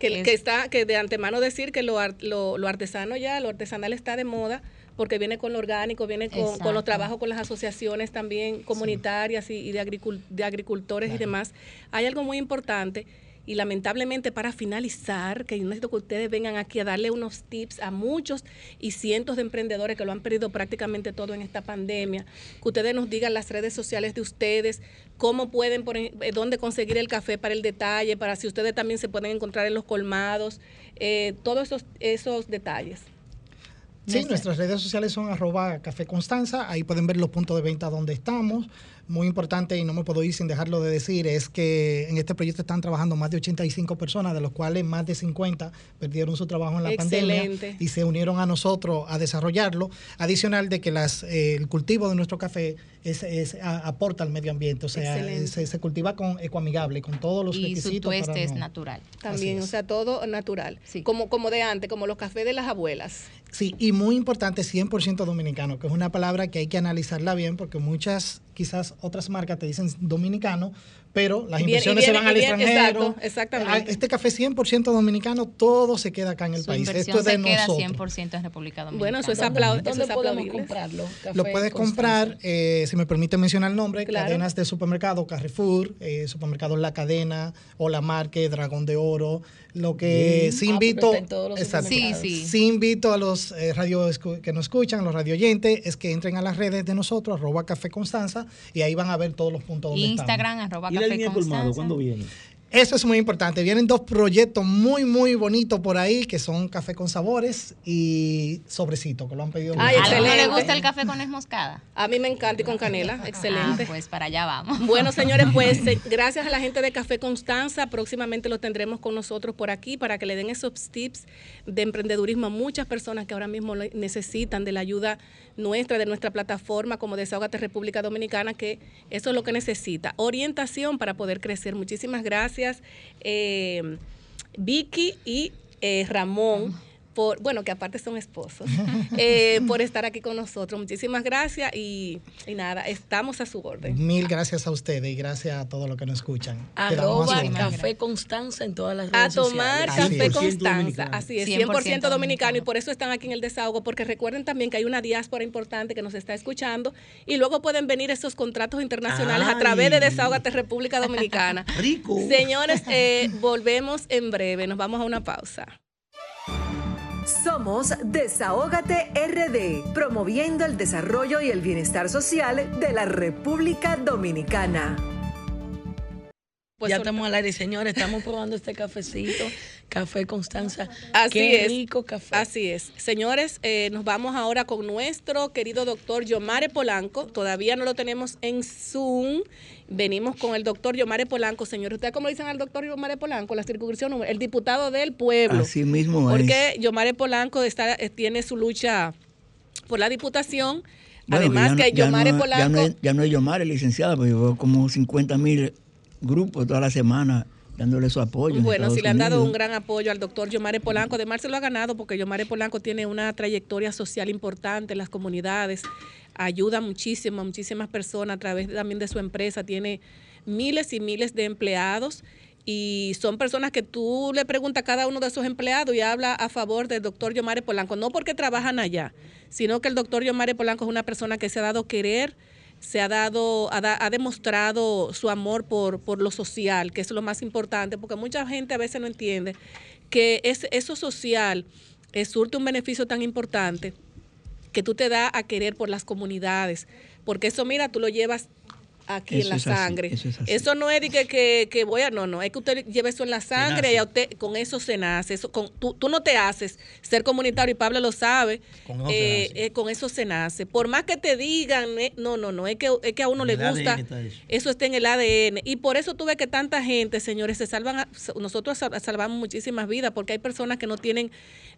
Que, que, está, que de antemano decir que lo, lo, lo, artesano ya, lo artesanal está de moda porque viene con lo orgánico, viene con, con los trabajos con las asociaciones también comunitarias y, de, de agricultores y demás. Hay algo muy importante y lamentablemente para finalizar, que yo necesito que ustedes vengan aquí a darle unos tips a muchos y cientos de emprendedores que lo han perdido prácticamente todo en esta pandemia, que ustedes nos digan las redes sociales de ustedes, cómo pueden, poner, eh, dónde conseguir el café para el detalle, para si ustedes también se pueden encontrar en los colmados, eh, todos esos, esos detalles. Sí, nuestras redes sociales son arroba Café ahí pueden ver los puntos de venta donde estamos, muy importante y no me puedo ir sin dejarlo de decir es que en este proyecto están trabajando más de 85 personas, de los cuales más de 50 perdieron su trabajo en la pandemia y se unieron a nosotros a desarrollarlo. Adicional de que las, eh, el cultivo de nuestro café es, aporta al medio ambiente, o sea, se, cultiva con ecoamigable, con todos los y requisitos. Y su es natural. También, o sea, todo natural. Como, como de antes, como los cafés de las abuelas. Sí, y muy importante, 100% dominicano, que es una palabra que hay que analizarla bien porque muchas quizás otras marcas te dicen dominicano, pero las inversiones se viene- van al extranjero. exacto, exactamente. Este café 100% dominicano, todo se queda acá en el Su país. Esto es de se queda nosotros. 100% en República Dominicana. Bueno, eso es ¿Dónde- aplau- eso ¿Dónde es podemos aplaudible. comprarlo? Lo Café puedes comprar, eh, si me permite mencionar el nombre, Claro. cadenas de supermercado, Carrefour, eh, supermercados La Cadena, o La Marque, Dragón de Oro. Lo que sí Ah, porque invito. Sí, sí. Sí invito a los eh, radio que nos escuchan, los radio oyentes, es que entren a las redes de nosotros, arroba Café Constanza, y ahí van a ver todos los puntos donde estamos. Instagram, arroba ¿Y la café línea de colmado cuándo viene? Eso es muy importante. Vienen dos proyectos muy, muy bonitos por ahí, que son Café con Sabores y Sobrecito, que lo han pedido. Ay, mucho. ¿A alguno le gusta el café con nuez moscada? A mí me encanta y con canela, excelente. Ah, pues para allá vamos. Bueno, <laughs> señores, pues eh, gracias a la gente de Café Constanza, próximamente lo tendremos con nosotros por aquí para que le den esos tips de emprendedurismo a muchas personas que ahora mismo necesitan de la ayuda nuestra, de nuestra plataforma como Desahogate República Dominicana, que eso es lo que necesita. Orientación para poder crecer. Muchísimas gracias, eh, Vicky y eh, Ramón. Por, bueno, que aparte son esposos, <laughs> eh, por estar aquí con nosotros. Muchísimas gracias y, y nada, estamos a su orden. Mil gracias a ustedes y gracias a todos los que nos escuchan. Arroba a. Café Constanza en todas las A redes tomar sociales. Así café. Constanza. Así es, 100% 100%, dominicano. Y por eso están aquí en el desahogo, porque recuerden también que hay una diáspora importante que nos está escuchando y luego pueden venir esos contratos internacionales a través de. Desahogate República Dominicana. <laughs> Rico. Señores, eh, volvemos en breve. Nos vamos a una pausa. Somos Desahógate RD, promoviendo el desarrollo y el bienestar social de la República Dominicana. Pues ya estamos al aire, señores. Estamos probando este cafecito, Café Constanza. Así Qué es. rico café. Así es. Señores, eh, nos vamos ahora con nuestro querido doctor Yomare Polanco. Todavía no lo tenemos en Zoom. Venimos con el doctor Yomare Polanco. Señores, ¿ustedes cómo le dicen al doctor Yomare Polanco? La circunscripción, número- el diputado del pueblo. Así mismo es. Porque Yomare Polanco está, eh, tiene su lucha por la diputación. Bueno, Además ya no- que ya Yomare no, Polanco... Ya no, es, ya no es Yomare, licenciada, porque yo veo como 50 mil grupos toda la semana dándole su apoyo. en Bueno, sí le han dado un gran apoyo al doctor Yomare Polanco. Además, se lo ha ganado porque Yomare Polanco tiene una trayectoria social importante en las comunidades. Ayuda muchísimo a muchísimas personas a través también de su empresa. Tiene miles y miles de empleados y son personas que tú le preguntas a cada uno de esos empleados y habla a favor del doctor Yomare Polanco. No porque trabajan allá, sino que el doctor Yomare Polanco es una persona que se ha dado querer se ha dado, ha, da- ha demostrado su amor por, por lo social, que es lo más importante, porque mucha gente a veces no entiende que es, eso social eh, surte un beneficio tan importante que tú te das a querer por las comunidades, porque eso, mira, tú lo llevas aquí Eso en la es así, sangre. eso es así. Eso no es de que, que, que voy a, no, no, es que usted lleve eso en la sangre y a usted con eso se nace. Eso, con, tú, tú no te haces ser comunitario y Pablo lo sabe. Con eso se eh, nace. eh, con eso se nace. Por más que te digan, eh, no, no, no, es que, es que a uno En le gusta. está eso. Eso está en el ADN. Y por eso tuve que tanta gente, señores, se salvan, a- nosotros sal- salvamos muchísimas vidas, porque hay personas que no tienen,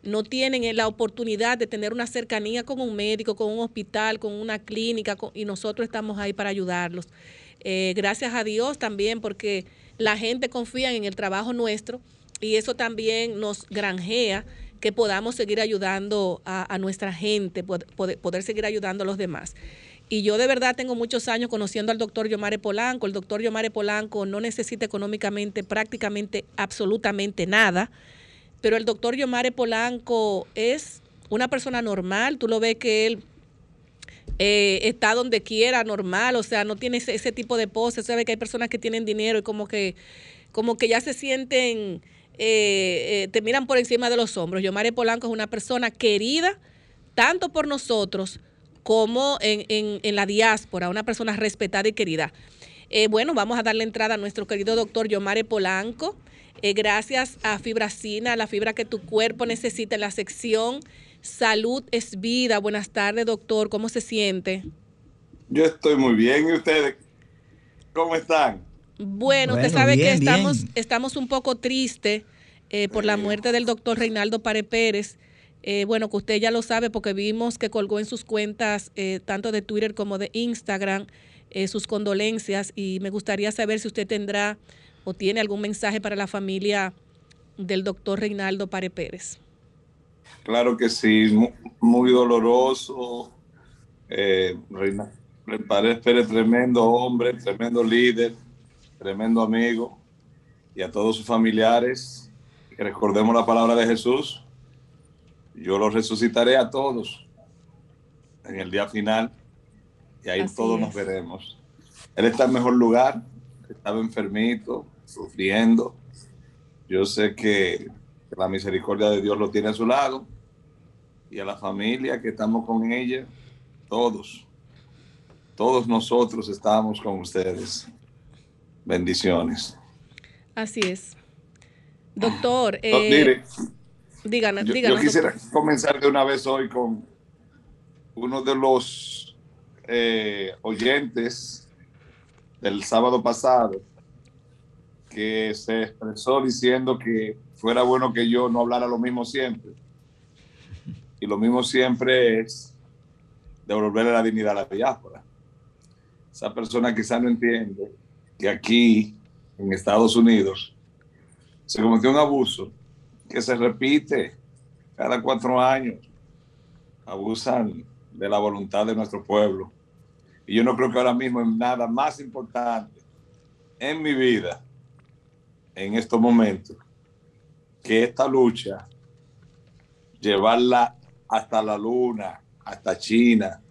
no tienen la oportunidad de tener una cercanía con un médico, con un hospital, con una clínica, con- y nosotros estamos ahí para ayudarlos. Eh, gracias a Dios también, porque la gente confía en el trabajo nuestro y eso también nos granjea que podamos seguir ayudando a, nuestra gente, pod- poder, poder seguir ayudando a los demás. Y yo de verdad tengo muchos años conociendo al doctor Yomare Polanco. El doctor Yomare Polanco no necesita económicamente prácticamente absolutamente nada, pero el doctor Yomare Polanco es una persona normal. Tú lo ves que él eh, está donde quiera, normal, o sea, no tiene ese, tipo de poses. Se ve que hay personas que tienen dinero y como que, como que ya se sienten, eh, eh, te miran por encima de los hombros. Yomare Polanco es una persona querida tanto por nosotros como en, en- en la diáspora, una persona respetada y querida. Bueno, vamos a darle entrada a nuestro querido doctor Yomare Polanco. Gracias a Fibracina, la fibra que tu cuerpo necesita en la sección Salud es vida. Buenas tardes, doctor. ¿Cómo se siente? Yo estoy muy bien. ¿Y ustedes cómo están? Bueno, usted Bueno, sabe que estamos, bien. estamos un poco tristes eh, por la muerte del doctor Reinaldo Pare Pérez. Eh, bueno, que usted ya lo sabe porque vimos que colgó en sus cuentas, eh, tanto de Twitter como de Instagram, eh, sus condolencias y me gustaría saber si usted tendrá o tiene algún mensaje para la familia del doctor Reinaldo Pare Pérez. Claro que sí, mu- muy doloroso. Eh, Reina- Pérez Pérez, tremendo hombre, tremendo líder, tremendo amigo, y a todos sus familiares, que recordemos la palabra de Jesús, yo los resucitaré a todos en el día final, y ahí Así todos es. nos veremos. Él está en mejor lugar, estaba enfermito, sufriendo. Yo sé que la misericordia de Dios lo tiene a su lado, y a la familia que estamos con ella, todos, todos nosotros estamos con ustedes. Bendiciones. Así es. Doctor, No, eh, mire, díganos, yo, yo díganos, quisiera doctor. comenzar de una vez hoy con uno de los eh, oyentes del sábado pasado que se expresó diciendo que fuera bueno que yo no hablara lo mismo siempre. Y lo mismo siempre es devolverle la dignidad a la diáspora. Esa persona quizá no entiende que aquí, en Estados Unidos, se cometió un abuso que se repite cada cuatro años. Abusan de la voluntad de nuestro pueblo. Y yo no creo que ahora mismo es nada más importante en mi vida, en estos momentos, que esta lucha, llevarla hasta la luna, hasta China,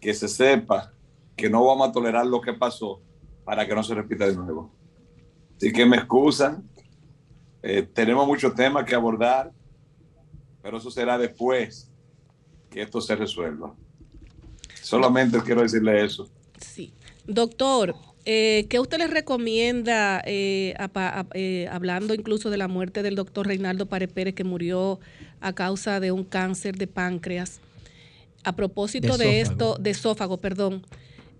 que se sepa que no vamos a tolerar lo que pasó para que no se repita de nuevo. Así que me excusan, eh, tenemos muchos temas que abordar, pero eso será después que esto se resuelva. Solamente quiero decirle eso. Sí. Doctor, eh, ¿qué usted les recomienda, eh, a pa- a- eh, hablando incluso de la muerte del doctor Reinaldo Párez Pérez, que murió a causa de un cáncer de páncreas? A propósito De esto, de esófago, perdón,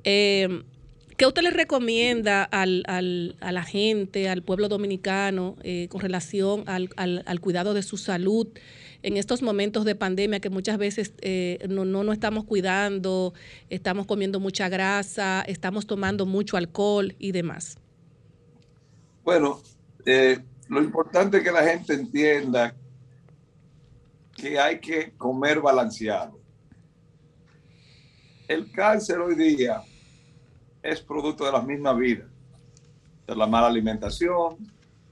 ¿qué usted les recomienda al, al- a la gente, al pueblo dominicano, con relación al, al- al cuidado de su salud en estos momentos de pandemia que muchas veces eh, no, no estamos cuidando, estamos comiendo mucha grasa, estamos tomando mucho alcohol y demás? Bueno, eh, lo importante es que la gente entienda que hay que comer balanceado. El cáncer hoy día es producto de la misma vida, de la mala alimentación,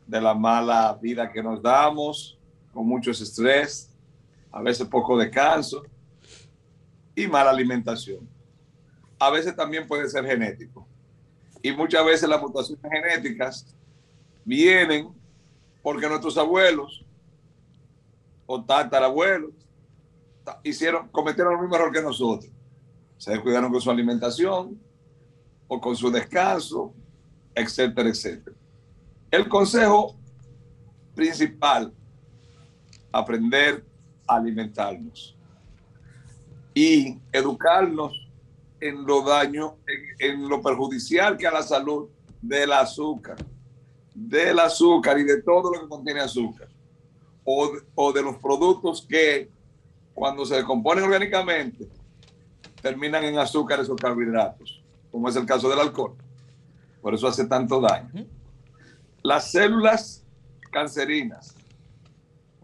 de la mala vida que nos damos, con mucho estrés, a veces poco descanso y mala alimentación. A veces también puede ser genético. Y muchas veces las mutaciones genéticas vienen porque nuestros abuelos o tatarabuelos ta- hicieron, cometieron el mismo error que nosotros. Se descuidaron con su alimentación o con su descanso, etcétera, etcétera. El consejo principal, aprender a alimentarnos y educarnos en lo daño, en, en lo perjudicial que a la salud del azúcar del azúcar y de todo lo que contiene azúcar, o, o de los productos que cuando se descomponen orgánicamente terminan en azúcares o carbohidratos, como es el caso del alcohol. Por eso hace tanto daño. Las células cancerinas,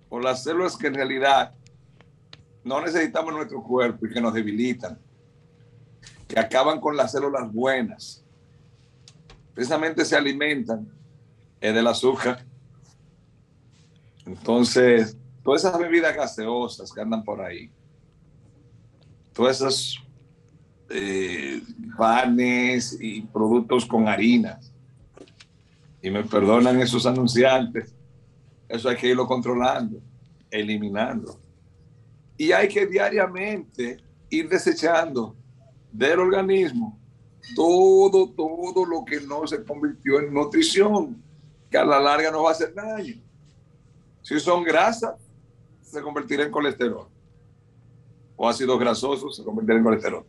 o las células que en realidad no necesitamos en nuestro cuerpo y que nos debilitan, que acaban con las células buenas, precisamente se alimentan del azúcar. Entonces, todas esas bebidas gaseosas que andan por ahí, todas esas eh, panes y productos con harinas, y me perdonan esos anunciantes, eso hay que irlo controlando, eliminando. Y hay que diariamente ir desechando del organismo todo, todo lo que no se convirtió en nutrición que a la larga nos va a hacer daño. Si son grasas, se convertirá en colesterol. O ácidos grasosos, se convertirán en colesterol.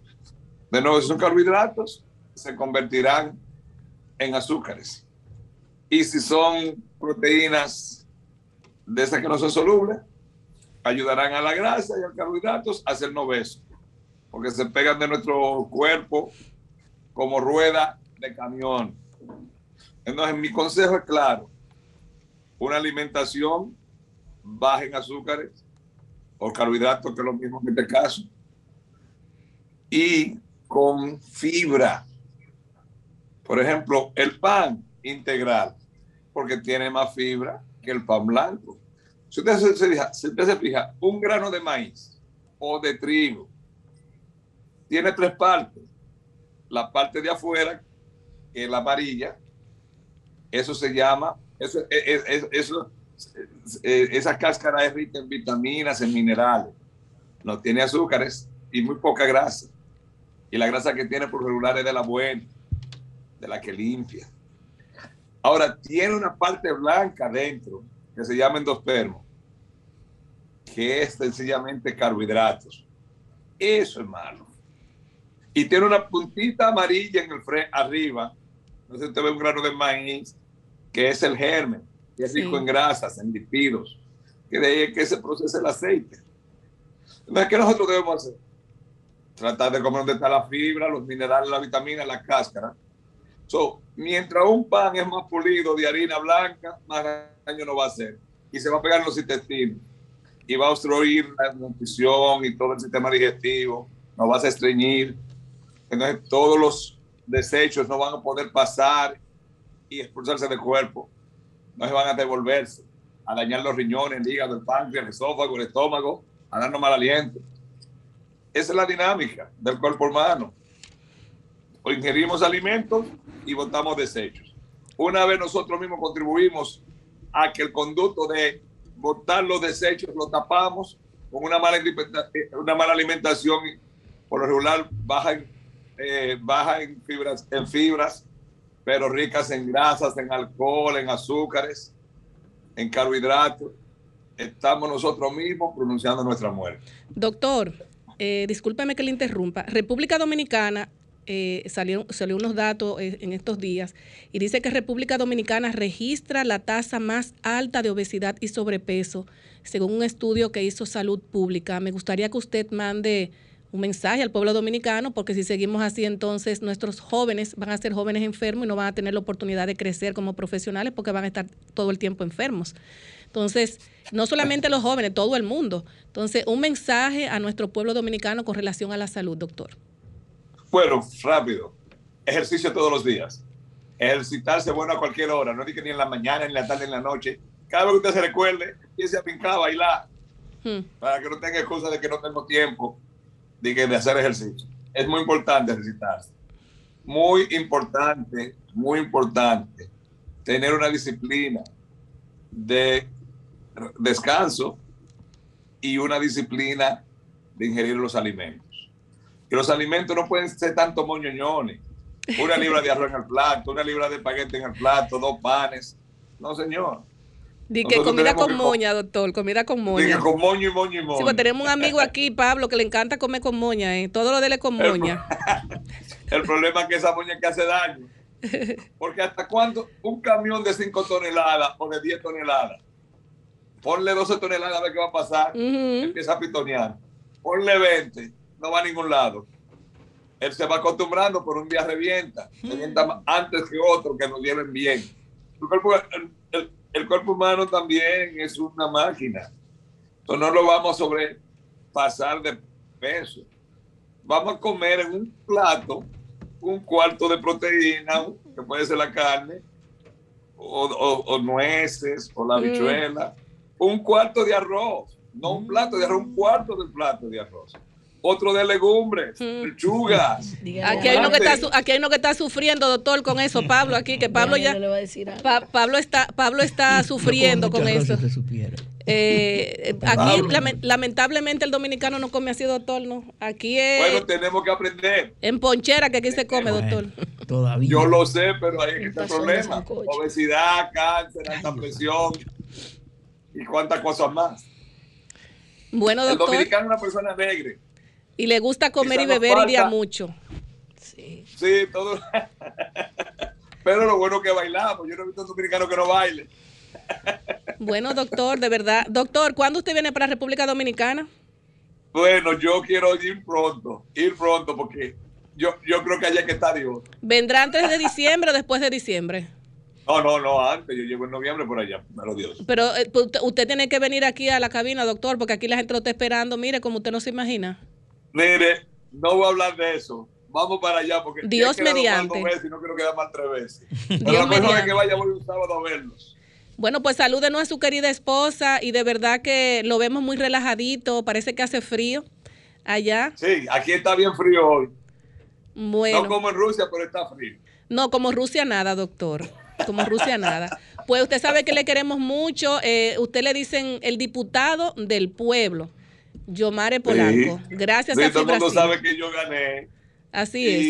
De nuevo, si son carbohidratos, se convertirán en azúcares. Y si son proteínas de esas que no son solubles, ayudarán a la grasa y a los carbohidratos a hacernos obesos. Porque se pegan de nuestro cuerpo como rueda de camión. Entonces, mi consejo es claro. Una alimentación baja en azúcares o carbohidratos, que es lo mismo en este caso. Y con fibra. Por ejemplo, el pan integral, porque tiene más fibra que el pan blanco. Si usted se, fija, si se fija, un grano de maíz o de trigo tiene tres partes. La parte de afuera, que es la amarilla, eso se llama, eso, esa cáscara es rica en vitaminas, en minerales. No tiene azúcares y muy poca grasa. Y la grasa que tiene por regular es de la buena, de la que limpia. Ahora, tiene una parte blanca dentro que se llama endospermo, que es sencillamente carbohidratos. Eso es malo. Y tiene una puntita amarilla en el frente, arriba. Si usted ve un grano de maíz, que es el germen, que es rico en grasas, en lípidos, que de ahí es que se procesa el aceite. Entonces, ¿qué nosotros debemos hacer? Tratar de comer donde está la fibra, los minerales, la vitamina, la cáscara. So, mientras un pan es más pulido de harina blanca, más daño no va a hacer. Y se va a pegar en los intestinos. Y va a obstruir la nutrición y todo el sistema digestivo. No vas a estreñir. Entonces, todos los desechos no van a poder pasar y expulsarse del cuerpo. No se van a devolverse, a dañar los riñones, el hígado, el páncreas, el esófago, el estómago, a darnos mal aliento. Esa es la dinámica del cuerpo humano. O ingerimos alimentos y botamos desechos. Una vez nosotros mismos contribuimos a que el conducto de botar los desechos lo tapamos con una mala, una mala alimentación, por lo regular baja en, eh, baja en, fibras, en fibras, pero ricas en grasas, en alcohol, en azúcares, en carbohidratos. Estamos nosotros mismos pronunciando nuestra muerte. Doctor, eh, discúlpeme que le interrumpa. República Dominicana eh, salió, unos datos eh, en estos días y dice que República Dominicana registra la tasa más alta de obesidad y sobrepeso, según un estudio que hizo Salud Pública. Me gustaría que usted mande un mensaje al pueblo dominicano, porque si seguimos así, entonces nuestros jóvenes van a ser jóvenes enfermos y no van a tener la oportunidad de crecer como profesionales porque van a estar todo el tiempo enfermos. Entonces, no solamente los jóvenes, todo el mundo. Entonces, un mensaje a nuestro pueblo dominicano con relación a la salud, doctor. Bueno, rápido. Ejercicio todos los días. Ejercitarse bueno a cualquier hora, no que ni en la mañana, ni en la tarde, ni en la noche. Cada vez que usted se recuerde, empiece a pincar, a bailar, hmm. para que no tenga excusa de que no tengo tiempo de, de hacer ejercicio. Es muy importante ejercitarse. Muy importante, muy importante tener una disciplina de descanso y una disciplina de ingerir los alimentos. Que los alimentos no pueden ser tanto moñoñones. Una libra de arroz en el plato, una libra de espagueti en el plato, dos panes. No, señor. Di que comida con moña, doctor, comida con moña. Di que con moño y moño y moño. Sí, pues tenemos un amigo aquí, Pablo, que le encanta comer con moña, ¿eh? Todo lo dele con moña. <laughs> El, problema es que esa moña que hace daño. Porque hasta cuando un camión de 5 toneladas o de 10 toneladas, ponle 12 toneladas a ver qué va a pasar, empieza a pitonear. Ponle 20, no va a ningún lado. Él se va acostumbrando, por un día revienta. Revienta antes que otro que nos lleven bien. El, el, cuerpo humano también es una máquina. Entonces no lo vamos a sobrepasar de peso. Vamos a comer en un plato un cuarto de proteína, que puede ser la carne, o, nueces, o la mm. habichuela, un cuarto de arroz, no un plato de arroz, un cuarto del plato de arroz. Otro de legumbres, mm. lechugas. <laughs> Aquí hay, uno que está, aquí hay uno que está sufriendo, doctor, con eso, Pablo, aquí, que Pablo ya... Pablo está, Pablo está sufriendo con eso. Eh, aquí lamentablemente el dominicano no come así, doctor, ¿no? Aquí es... Bueno, tenemos que aprender. En ponchera que aquí se come, doctor. Todavía. Yo lo sé, pero hay este problema. Obesidad, cáncer, alta presión y cuántas cosas más. Bueno, doctor. El dominicano es una persona alegre. Y le gusta comer y beber y día mucho. Sí. Sí, todo. <laughs> pero lo bueno que bailamos. Yo no he visto un dominicano que no baile. <laughs> Bueno, doctor, de verdad. Doctor, ¿cuándo usted viene para República Dominicana? Bueno, yo quiero ir pronto, ir pronto, porque yo, yo creo que allá que está Dios. ¿Vendrá antes de diciembre o después de diciembre? No, no, no, antes. Yo llego en noviembre por allá, pero Dios. Pero eh, pues, usted tiene que venir aquí a la cabina, doctor, porque aquí la gente lo está esperando. Mire, como usted no se imagina. Mire, no voy a hablar de eso. Vamos para allá porque Dios mediante. dos veces y no quiero quedar mal tres veces. <laughs> Pero Dios vez mediante. que vaya voy un sábado a verlos. Bueno, pues salúdenos a su querida esposa y de verdad que lo vemos muy relajadito, parece que hace frío allá. Sí, aquí está bien frío hoy. Bueno, No como en Rusia, pero está frío. no, como Rusia nada, doctor. Como Rusia nada. Pues usted sabe que le queremos mucho. eh, usted le dicen el diputado del pueblo, Yomare Polanco. Sí. Gracias Sí, a todo el mundo sabe que yo gané. Así es.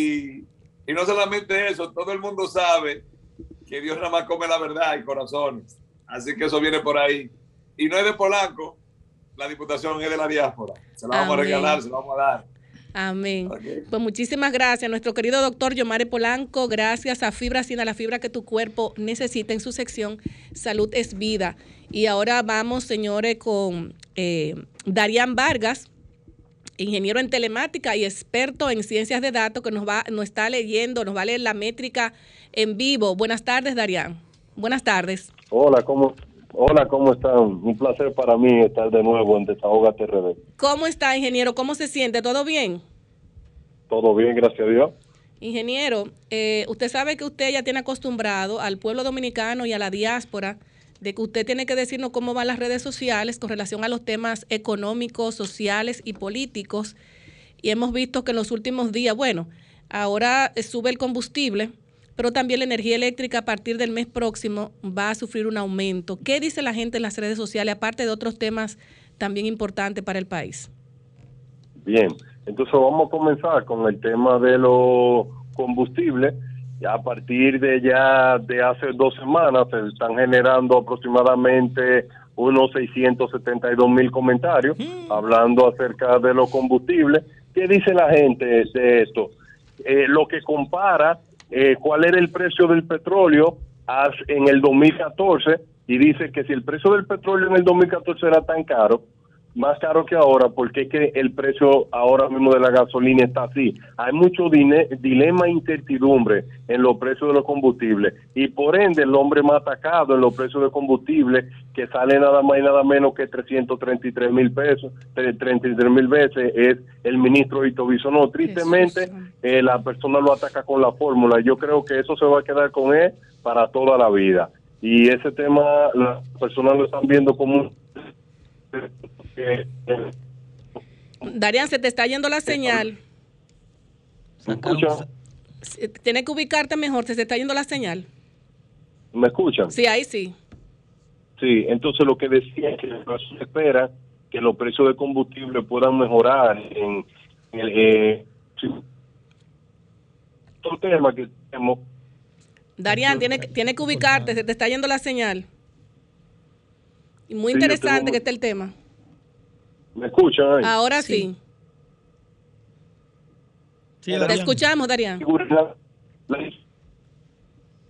Y, no solamente eso, todo el mundo sabe que Dios nada más come la verdad y corazones. Así que eso viene por ahí. Y no es de Polanco, la diputación es de la diáspora. Se la vamos a regalar, se la vamos a dar. Amén. Pues muchísimas gracias, nuestro querido doctor Yomare Polanco. Gracias a Fibra Sina, la fibra que tu cuerpo necesita en su sección Salud es Vida. Y ahora vamos, señores, con eh, Darían Vargas, ingeniero en telemática y experto en ciencias de datos, que nos, va, nos está leyendo, nos va a leer la métrica en vivo. Buenas tardes, Darían. Buenas tardes. Hola, ¿cómo, hola, ¿cómo están? Un placer para mí estar de nuevo en Desahoga TRD. ¿Cómo está, ingeniero? ¿Cómo se siente? ¿Todo bien? Todo bien, gracias a Dios. Ingeniero, eh, usted sabe que usted ya tiene acostumbrado al pueblo dominicano y a la diáspora de que usted tiene que decirnos cómo van las redes sociales con relación a los temas económicos, sociales y políticos. Y hemos visto que en los últimos días, bueno, ahora sube el combustible, pero también la energía eléctrica a partir del mes próximo va a sufrir un aumento. ¿Qué dice la gente en las redes sociales, aparte de otros temas también importantes para el país? Bien, entonces vamos a comenzar con el tema de los combustibles. Ya a partir de ya de hace dos semanas se están generando aproximadamente unos 672 mil comentarios hablando acerca de los combustibles. ¿Qué dice la gente de esto? Eh, lo que compara eh, cuál era el precio del petróleo en el 2014 y dice que si el precio del petróleo en el 2014 era tan caro, más caro que ahora, porque es que el precio ahora mismo de la gasolina está así. Hay mucho dilema e incertidumbre en los precios de los combustibles y por ende el hombre más atacado en los precios de combustible que sale nada más y nada menos que 333 mil pesos, tre- 33 mil veces es el ministro Ito Bisonó. Tristemente eh, la persona lo ataca con la fórmula. Yo creo que eso se va a quedar con él para toda la vida. Y ese tema las personas lo están viendo como un que, eh, Darían, se te está yendo la señal. ¿Me escuchan? Eh, Tienes que ubicarte mejor, se te está yendo la señal. ¿Me escuchan? Sí, ahí sí. Sí, entonces lo que decía es que se espera que los precios de combustible puedan mejorar en, en el eh, otro tema que tenemos Darían, tiene, que- tiene que ubicarte, se te está yendo la señal. Y muy Sí, interesante tengo- que esté el tema. ¿Me escuchan? ahí? Ahora sí. Sí, Te escuchamos, Darían.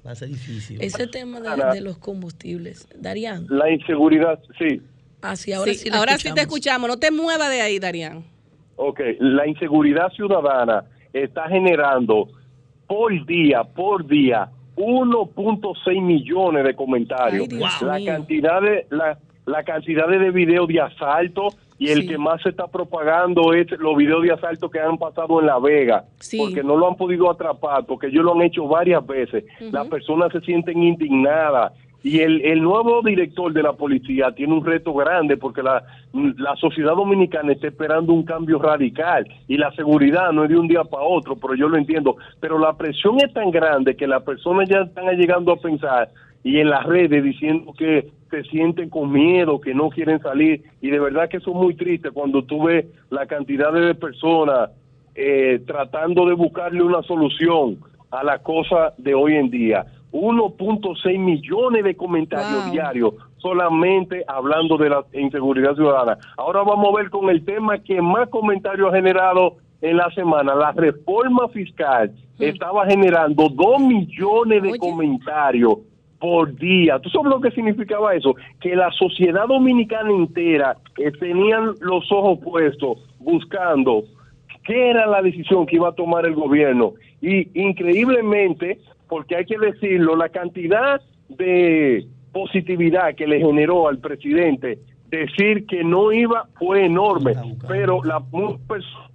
Va a ser difícil. Ese tema de, de los combustibles, Darían, La inseguridad, sí. así ahora Sí, ahora sí te escuchamos. escuchamos. No te muevas de ahí, Darían. Ok, la inseguridad ciudadana está generando por día, por día, 1.6 millones de comentarios. Ay, Dios la mío. cantidad de la, la cantidad de videos de asalto y el Sí. que más se está propagando es los videos de asalto que han pasado en La Vega, Sí. porque no lo han podido atrapar, porque ellos lo han hecho varias veces. Las personas se sienten indignadas. Y el, el nuevo director de la policía tiene un reto grande porque la, la sociedad dominicana está esperando un cambio radical y la seguridad no es de un día para otro, pero yo lo entiendo. Pero la presión es tan grande que las personas ya están llegando a pensar y en las redes diciendo que se sienten con miedo, que no quieren salir y de verdad que eso es muy triste cuando tú ves la cantidad de personas eh, tratando de buscarle una solución a la cosa de hoy en día. 1.6 millones de comentarios Wow. diarios solamente hablando de la inseguridad ciudadana. Ahora vamos a ver con el tema que más comentarios ha generado en la semana, la reforma fiscal estaba generando 2 millones de Oye. comentarios por día. ¿Tú sabes lo que significaba eso? Que la sociedad dominicana entera eh, tenían los ojos puestos buscando qué era la decisión que iba a tomar el gobierno. Y increíblemente, porque hay que decirlo, la cantidad de positividad que le generó al presidente decir que no iba fue enorme, pero las personas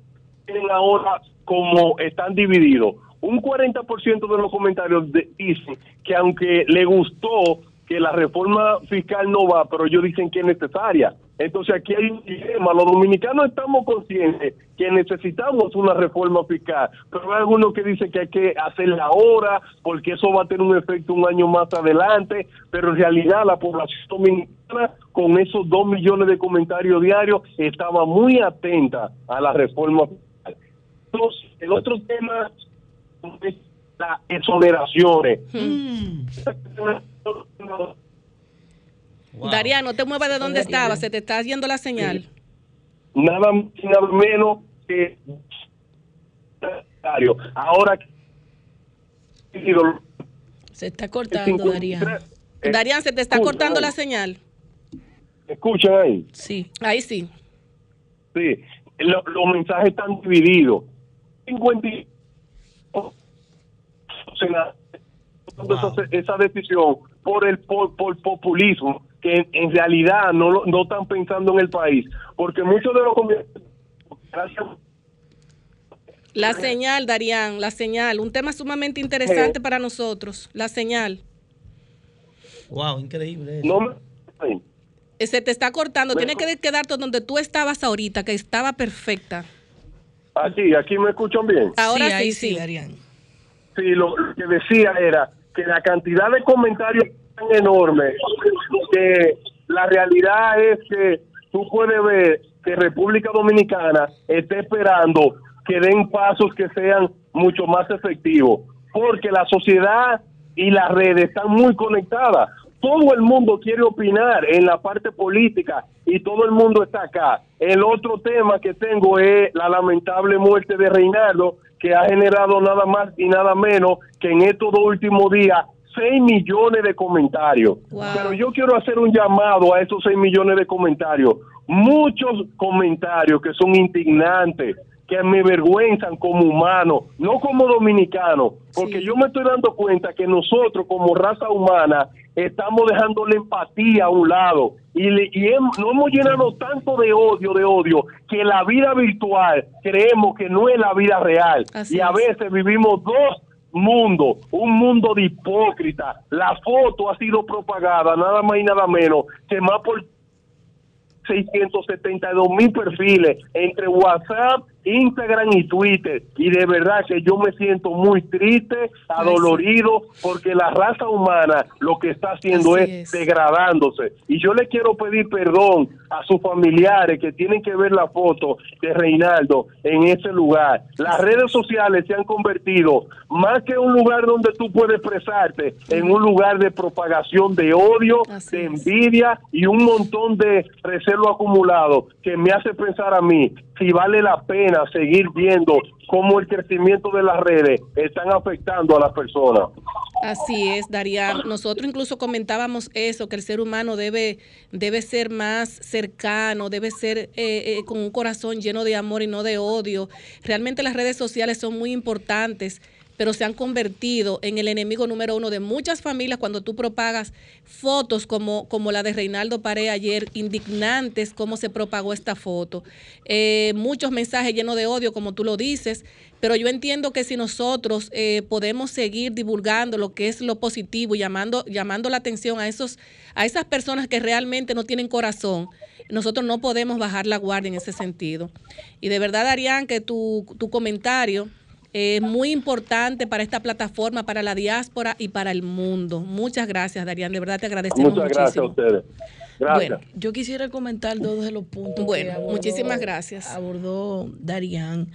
tienen ahora como están divididos. Un 40% de los comentarios de- dicen que aunque le gustó que la reforma fiscal no va, pero ellos dicen que es necesaria. Entonces aquí hay un dilema. Los dominicanos estamos conscientes que necesitamos una reforma fiscal, pero hay algunos que dicen que hay que hacerla ahora porque eso va a tener un efecto un año más adelante, pero en realidad la población dominicana con esos dos millones de comentarios diarios estaba muy atenta a la reforma fiscal. El otro tema las exoneraciones. Darían, no te muevas de donde estabas, se te está yendo la señal. nada nada menos que ahora Se está cortando, Darían. Darían, se te está escucha, cortando la señal. escuchan ahí Sí. Ahí sí. sí Lo- los mensajes están divididos 50 y- Sena- esa, esa decisión por el por, por populismo que en, en realidad no lo- no están pensando en el país porque muchos de los La señal, Darían, la señal. Un tema sumamente interesante para nosotros. La señal. Wow, increíble. eso. no me Eh, Se te está cortando. Tienes que quedarte donde tú estabas ahorita, que estaba perfecta. aquí aquí me escuchan bien Ahora sí, sí, ahí sí. sí, Darían. Sí, lo, que decía era que la cantidad de comentarios es tan enorme que la realidad es que tú puedes ver que República Dominicana está esperando que den pasos que sean mucho más efectivos, porque la sociedad y las redes están muy conectadas. Todo el mundo quiere opinar en la parte política y todo el mundo está acá. El otro tema que tengo es la lamentable muerte de Reinaldo, que ha generado nada más y nada menos que en estos dos últimos días 6 millones de comentarios. Wow. Pero yo quiero hacer un llamado a esos 6 millones de comentarios. Muchos comentarios que son indignantes, que me avergüenzan como humano, no como dominicano, porque Sí. yo me estoy dando cuenta que nosotros como raza humana estamos dejando la empatía a un lado y, le, y hem- nos hemos llenado tanto de odio, de odio, que la vida virtual creemos que no es la vida real. Así y a es. veces vivimos dos mundos, un mundo de hipócrita. La foto ha sido propagada, nada más y nada menos, que más por 672 mil perfiles entre WhatsApp, Instagram y Twitter. Y de verdad que yo me siento muy triste, adolorido, porque la raza humana lo que está haciendo es, es. degradándose. Y yo le quiero pedir perdón a sus familiares que tienen que ver la foto de Reinaldo en ese lugar. Las redes sociales se han convertido más que un lugar donde tú puedes expresarte, en un lugar de propagación de odio, Así de envidia y un montón de reservo acumulado que me hace pensar a mí si vale la pena seguir viendo cómo el crecimiento de las redes están afectando a las personas. Así es, Darían. Nosotros incluso comentábamos eso, que el ser humano debe, debe ser más cercano, debe ser eh, eh, con un corazón lleno de amor y no de odio. Realmente las redes sociales son muy importantes, pero se han convertido en el enemigo número uno de muchas familias cuando tú propagas fotos como, como la de Reinaldo Paré ayer, indignantes cómo se propagó esta foto. Eh, muchos mensajes llenos de odio, como tú lo dices, pero yo entiendo que si nosotros eh, podemos seguir divulgando lo que es lo positivo llamando, llamando la atención a, esos, a esas personas que realmente no tienen corazón, nosotros no podemos bajar la guardia en ese sentido. Y de verdad, Darían, que tu, tu comentario es muy importante para esta plataforma, para la diáspora y para el mundo. Muchas gracias, Darían. De verdad te agradecemos Muchas gracias a muchísimo. ustedes. Gracias. Bueno, Yo quisiera comentar dos de los puntos. Bueno, que abordó- muchísimas gracias. Abordó Darían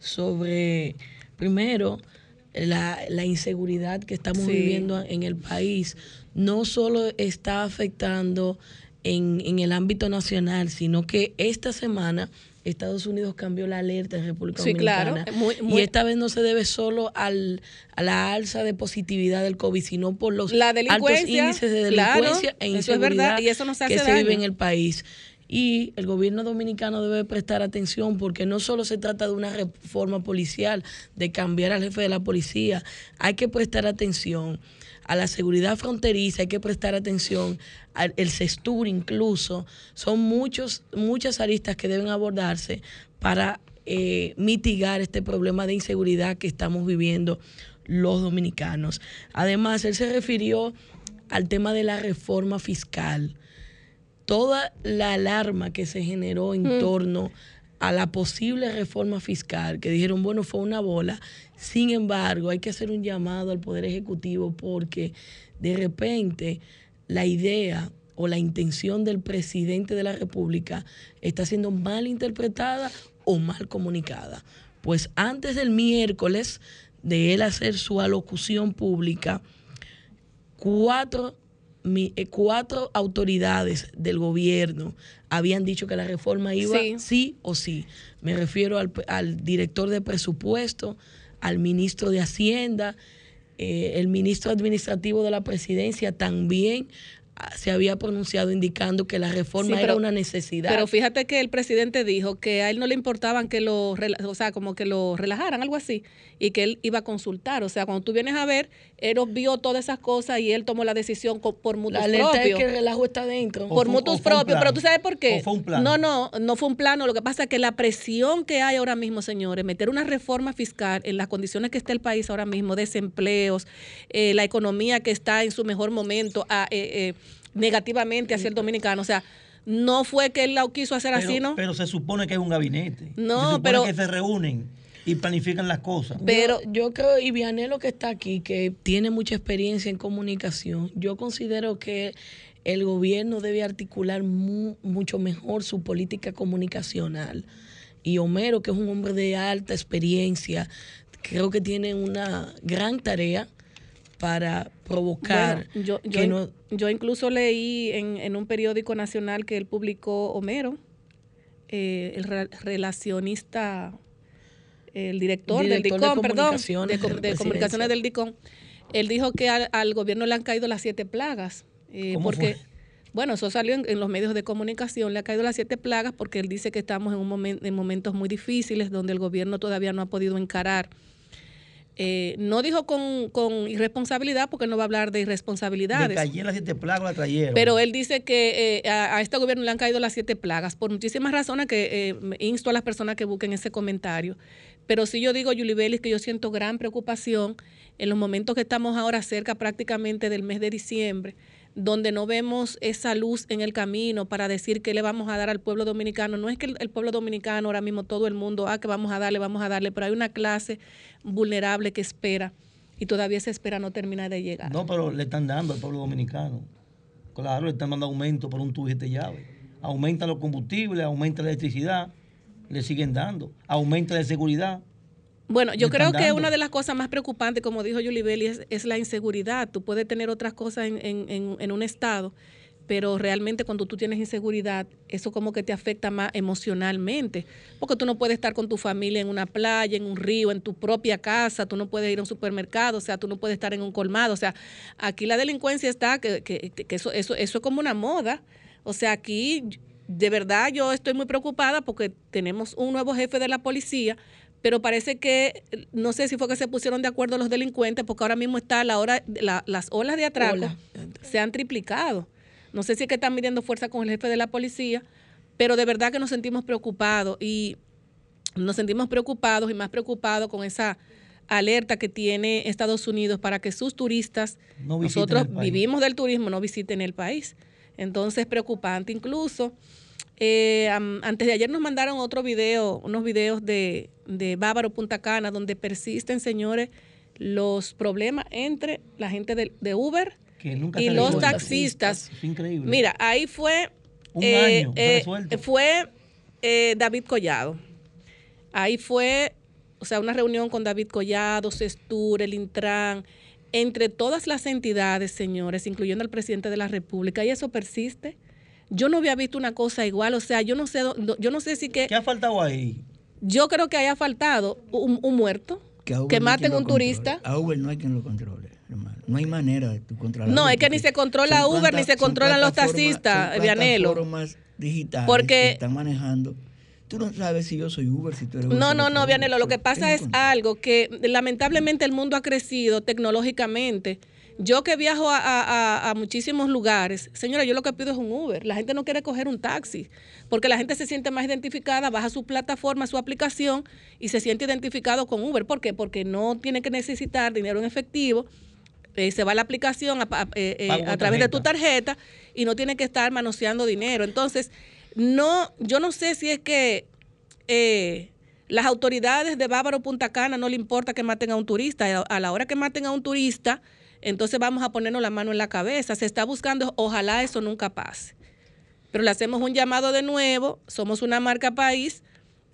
sobre, primero, la, la inseguridad que estamos Sí. viviendo en el país. No solo está afectando en, en el ámbito nacional, sino que esta semana Estados Unidos cambió la alerta en República Sí, claro. Dominicana. Muy- muy- Y esta vez no se debe solo al, a la alza de positividad del COVID, sino por los La altos índices de claro, delincuencia e eso es inseguridad verdad, y eso nos hace que se vive en el país. Y el gobierno dominicano debe prestar atención porque no solo se trata de una reforma policial, de cambiar al jefe de la policía, hay que prestar atención a la seguridad fronteriza, hay que prestar atención al el CESTUR incluso. Son muchos, muchas aristas que deben abordarse para eh, mitigar este problema de inseguridad que estamos viviendo los dominicanos. Además, él se refirió al tema de la reforma fiscal. Toda la alarma que se generó en Mm. torno a la posible reforma fiscal, que dijeron, bueno, fue una bola. Sin embargo, hay que hacer un llamado al Poder Ejecutivo porque de repente la idea o la intención del presidente de la República está siendo mal interpretada o mal comunicada. Pues antes del miércoles de él hacer su alocución pública, cuatro, mi- eh, cuatro autoridades del gobierno habían dicho que la reforma iba Sí. sí, o sí. Me refiero al, al director de presupuesto, al ministro de Hacienda, eh, el ministro administrativo de la presidencia también se había pronunciado indicando que la reforma Sí, era una necesidad. Pero fíjate que el presidente dijo que a él no le importaban que lo, o sea, como que lo relajaran, algo así, y que él iba a consultar. O sea, cuando tú vienes a ver, él vio todas esas cosas y él tomó la decisión por mutuos la alerta propios. es que el relajo está dentro. por mutuos propios, pero tú sabes por qué. ¿O fue un plan? No, no, no fue un plano. Lo que pasa es que la presión que hay ahora mismo, señores, meter una reforma fiscal en las condiciones que está el país ahora mismo, desempleos, eh, la economía que está en su mejor momento, ah, eh, eh, negativamente hacia el dominicano. O sea, no fue que él la quiso hacer Pero, así, ¿no? pero se supone que es un gabinete. No, se supone pero- que se reúnen y planifican las cosas. Pero yo, creo, y Vianelo que está aquí, que tiene mucha experiencia en comunicación, yo considero que el gobierno debe articular mu- mucho mejor su política comunicacional. Y Homero, que es un hombre de alta experiencia, creo que tiene una gran tarea para provocar Bueno, yo, yo, que no, yo incluso leí en, en un periódico nacional que él publicó Homero, eh, el re- relacionista, el director, del Director de DICOM, perdón, de, de la de comunicaciones del DICOM. Él dijo que al, al gobierno le han caído las siete plagas. eh, ¿Cómo porque, fue? bueno, eso salió en, en los medios de comunicación, le ha caído las siete plagas porque él dice que estamos en, un momen- en momentos muy difíciles donde el gobierno todavía no ha podido encarar eh, no dijo con, con irresponsabilidad porque no va a hablar de Le irresponsabilidades. cayeron las siete plagas, la trajeron. Pero él dice que eh, a, a este gobierno le han caído las siete plagas por muchísimas razones que eh, insto a las personas que busquen ese comentario. Pero sí yo digo, Julie Bellis, que yo siento gran preocupación en los momentos que estamos ahora cerca prácticamente del mes de diciembre, donde no vemos esa luz en el camino para decir qué le vamos a dar al pueblo dominicano. No es que el, el pueblo dominicano, ahora mismo todo el mundo, ah, que vamos a darle, vamos a darle, pero hay una clase vulnerable que espera y todavía esa espera no termina de llegar. No, pero le están dando al pueblo dominicano. Claro, le están dando aumento por un tubo de llave. Aumentan los combustibles, aumenta la electricidad, le siguen dando. Aumenta la seguridad. Bueno, yo creo que dando. una de las cosas más preocupantes, como dijo Julie Belli, es, es la inseguridad. Tú puedes tener otras cosas en, en- en- en un estado, pero realmente cuando tú tienes inseguridad, eso como que te afecta más emocionalmente, porque tú no puedes estar con tu familia en una playa, en un río, en tu propia casa, tú no puedes ir a un supermercado, o sea, tú no puedes estar en un colmado, o sea, aquí la delincuencia está, que, que- que eso, eso, eso es como una moda, o sea, aquí de verdad yo estoy muy preocupada porque tenemos un nuevo jefe de la policía, pero parece que no sé si fue que se pusieron de acuerdo los delincuentes porque ahora mismo está la hora la- las olas de atraco se han triplicado. No sé si es que están midiendo fuerza con el jefe de la policía, pero de verdad que nos sentimos preocupados y nos sentimos preocupados y más preocupados con esa alerta que tiene Estados Unidos para que sus turistas, No nosotros vivimos del turismo, no visiten el país. Entonces es preocupante. Incluso eh, antes de ayer nos mandaron otro video, unos videos de, de Bávaro Punta Cana, donde persisten, señores, los problemas entre la gente de, de Uber Que nunca y los taxistas. Es increíble. Mira, ahí fue. Un eh, año, no eh, fue eh, David Collado. Ahí fue, o sea, una reunión con David Collado, Sestur, el Intran, entre todas las entidades, señores, incluyendo al presidente de la República, y eso persiste. Yo no había visto una cosa igual, o sea, yo no sé, yo no sé si que. ¿Qué ha faltado ahí? Yo creo que haya faltado un, un muerto, Que, que no maten lo un turista. A Uber no hay quien lo controle, hermano. No hay manera de tú controlar. No, es que ni se controla Uber, ni se controlan los taxistas, Vianelo. digitales Porque- que están manejando. Tú no sabes si yo soy Uber, si tú eres Uber. No, no, no, Vianelo, lo que ¿Quién pasa es algo que lamentablemente el mundo ha crecido tecnológicamente Yo que viajo a, a- a muchísimos lugares, señora, yo lo que pido es un Uber. La gente no quiere coger un taxi porque la gente se siente más identificada, baja su plataforma, su aplicación y se siente identificado con Uber. ¿Por qué? Porque no tiene que necesitar dinero en efectivo. Eh, se va a la aplicación a, a- eh, eh, a través de tu tarjeta y no tiene que estar manoseando dinero. Entonces, no, yo no sé si es que eh, las autoridades de Bávaro Punta Cana no le importa que maten a un turista. A- la hora que maten a un turista, entonces vamos a ponernos la mano en la cabeza. Se está buscando, ojalá eso nunca pase. Pero le hacemos un llamado de nuevo, somos una marca país,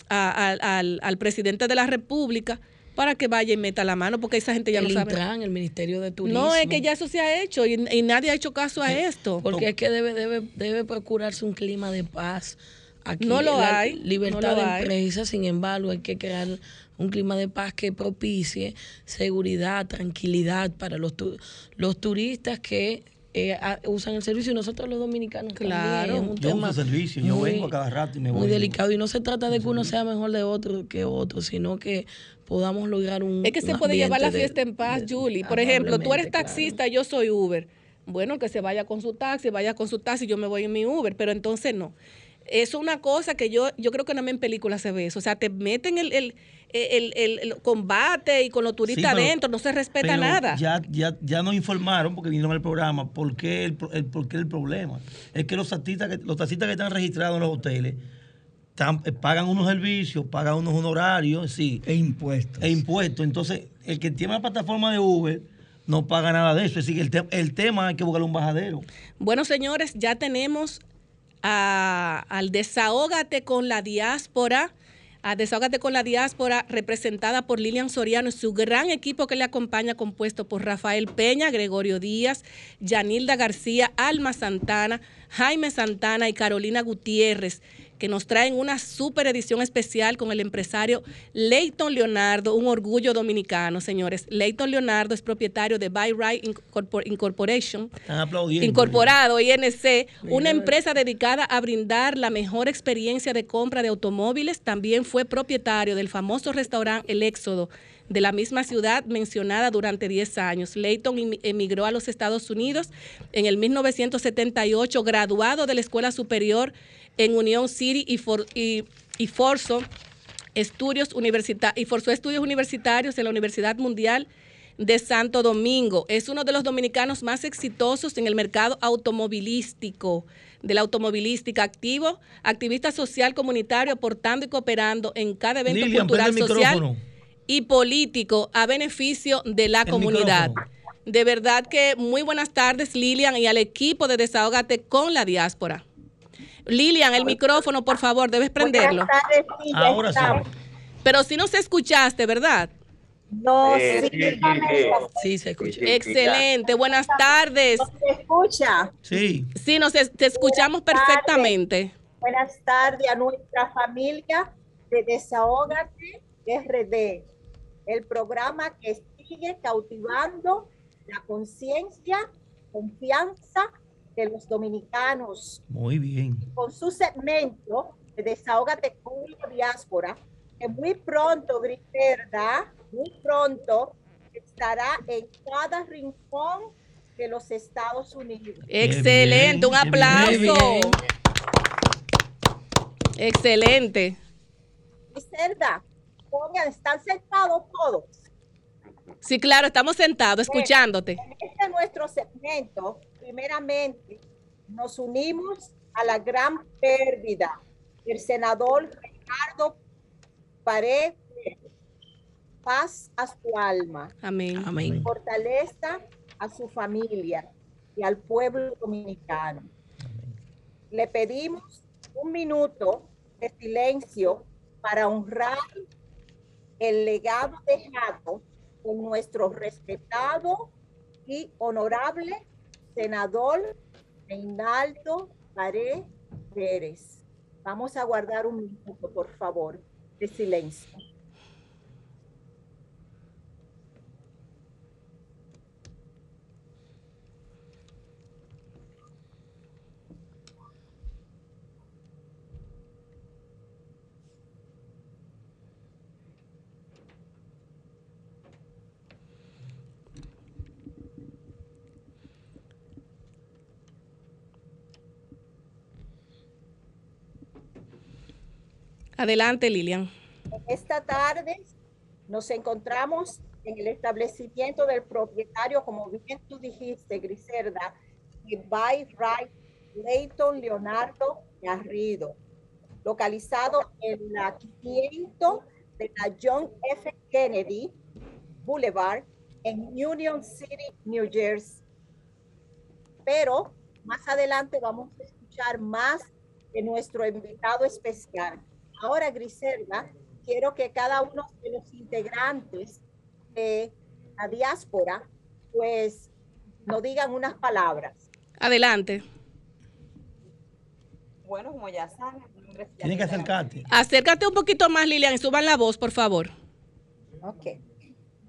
a- al- al, al presidente de la República para que vaya y meta la mano, porque esa gente ya el no sabe. Intran, el Ministerio de Turismo. No, es que ya eso se ha hecho y, y nadie ha hecho caso a esto. Porque es que debe, debe, debe procurarse un clima de paz. Aquí No lo la hay, Libertad no lo de hay. empresa, sin embargo, hay que crear un clima de paz que propicie seguridad, tranquilidad para los, tu- los turistas que eh, a- usan el servicio y nosotros los dominicanos Claro. también. Es un Yo tema uso servicio, yo muy- vengo a cada rato y me voy. muy delicado y no se trata de que uno sea mejor de otro que otro, sino que podamos lograr un Es que se puede llevar la de- fiesta en paz, Julie. Por ejemplo, tú eres amablemente, claro. taxista, yo soy Uber. Bueno, que se vaya con su taxi, vaya con su taxi, yo me voy en mi Uber, pero entonces no. Eso es una cosa que yo, yo creo que nada más en películas se ve eso. O sea, te meten el, el, el, el- el combate y con los turistas Sí, pero- adentro, no se respeta Pero nada. Ya, ya, ya nos informaron, porque vinieron al programa, por qué el, el, por qué el problema. Es que los taxistas que, los taxistas que están registrados en los hoteles están- eh, pagan unos servicios, pagan unos honorarios, sí. E impuestos. E impuestos. Entonces, el que tiene la plataforma de Uber no paga nada de eso. Es decir, el, te- el tema hay que buscarle un bajadero. Bueno, señores, ya tenemos a- al Desahógate con la Diáspora, a Desahógate con la Diáspora, representada por Lilian Soriano y su gran equipo que le acompaña, compuesto por Rafael Peña, Gregorio Díaz, Yanilda García, Alma Santana, Jaime Santana y Carolina Gutiérrez que nos traen una super edición especial con el empresario Leighton Leonardo, un orgullo dominicano, señores. Leighton Leonardo es propietario de Buy Right Incorpor- Incorporation. Incorporado, INC, una empresa dedicada a brindar la mejor experiencia de compra de automóviles. También fue propietario del famoso restaurante El Éxodo de la misma ciudad mencionada durante 10 años. Leighton emi- emigró a los Estados Unidos en el 1978, graduado de la Escuela Superior en Union City y, for- y, y forzó estudios universita- y forzó estudios universitarios en la Universidad Mundial de Santo Domingo. Es uno de los dominicanos más exitosos en el mercado automovilístico, de la automovilística activo, activista social comunitario, aportando y cooperando en cada evento Lilian, cultural, social micrófono. y político a beneficio de la El comunidad. micrófono. De verdad que muy buenas tardes, Lilian, y al equipo de Desahógate con la diáspora. Lilian, el micrófono, por favor, debes prenderlo. Buenas tardes, sí, Ahora sí. Pero si nos escuchaste, ¿verdad? No, Eh, sí, sí, sí, dígame, sí. Sí, se escucha. Excelente, buenas tardes. ¿no se escucha? Sí. Sí, nos es- te escuchamos perfectamente. Buenas tardes a nuestra familia de Desahógate RD, el programa que sigue cautivando la conciencia, confianza de los dominicanos Muy bien. con su segmento de Desahógate con la diáspora, que muy pronto, Griselda, muy pronto estará en cada rincón de los Estados Unidos. Excelente, un bien, aplauso. bien. Excelente. Griselda, pongan, están sentados todos. Sí, claro, estamos sentados escuchándote. En este nuestro segmento, primeramente, nos unimos a la gran pérdida del senador Ricardo Pared. Paz a su alma. Amén. Amén. fortaleza a su familia y al pueblo dominicano. Le pedimos un minuto de silencio para honrar el legado dejado por nuestro respetado y honorable senador Reinaldo Pared Pérez. Vamos a guardar un minuto, por favor, de silencio. Adelante, Lilian. Esta tarde nos encontramos en el establecimiento del propietario, como bien tú dijiste, Griselda, de By Right Leighton Leonardo Garrido, localizado en la 500 de la John F. Kennedy Boulevard en Union City, New Jersey. Pero más adelante vamos a escuchar más de nuestro invitado especial. Ahora, Griselda, quiero que cada uno de los integrantes de la diáspora, pues, nos digan unas palabras. Adelante. Bueno, como ya saben, Tienes que acercarte. Acércate un poquito más, Lilian, y suban la voz, por favor. Ok.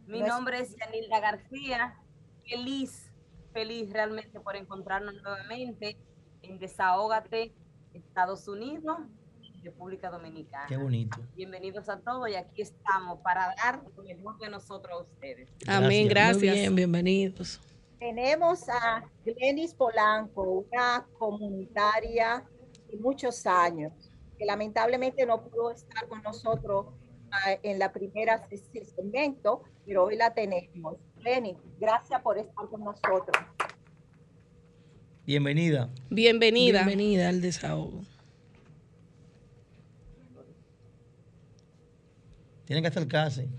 Mi nombre es Yanilda García. Feliz, feliz realmente por encontrarnos nuevamente en Desahógate, Estados Unidos, República Dominicana. Qué bonito. Bienvenidos a todos y aquí estamos para dar lo mejor de nosotros a ustedes. Amén, gracias. Muy bien, bienvenidos. Tenemos a Glenis Polanco, una comunitaria de muchos años, que lamentablemente no pudo estar con nosotros ah, en la primera se- segmento, pero hoy la tenemos. Glenis, gracias por estar con nosotros. Bienvenida. Bienvenida. Bienvenida al desahogo. Tienen que acercarse.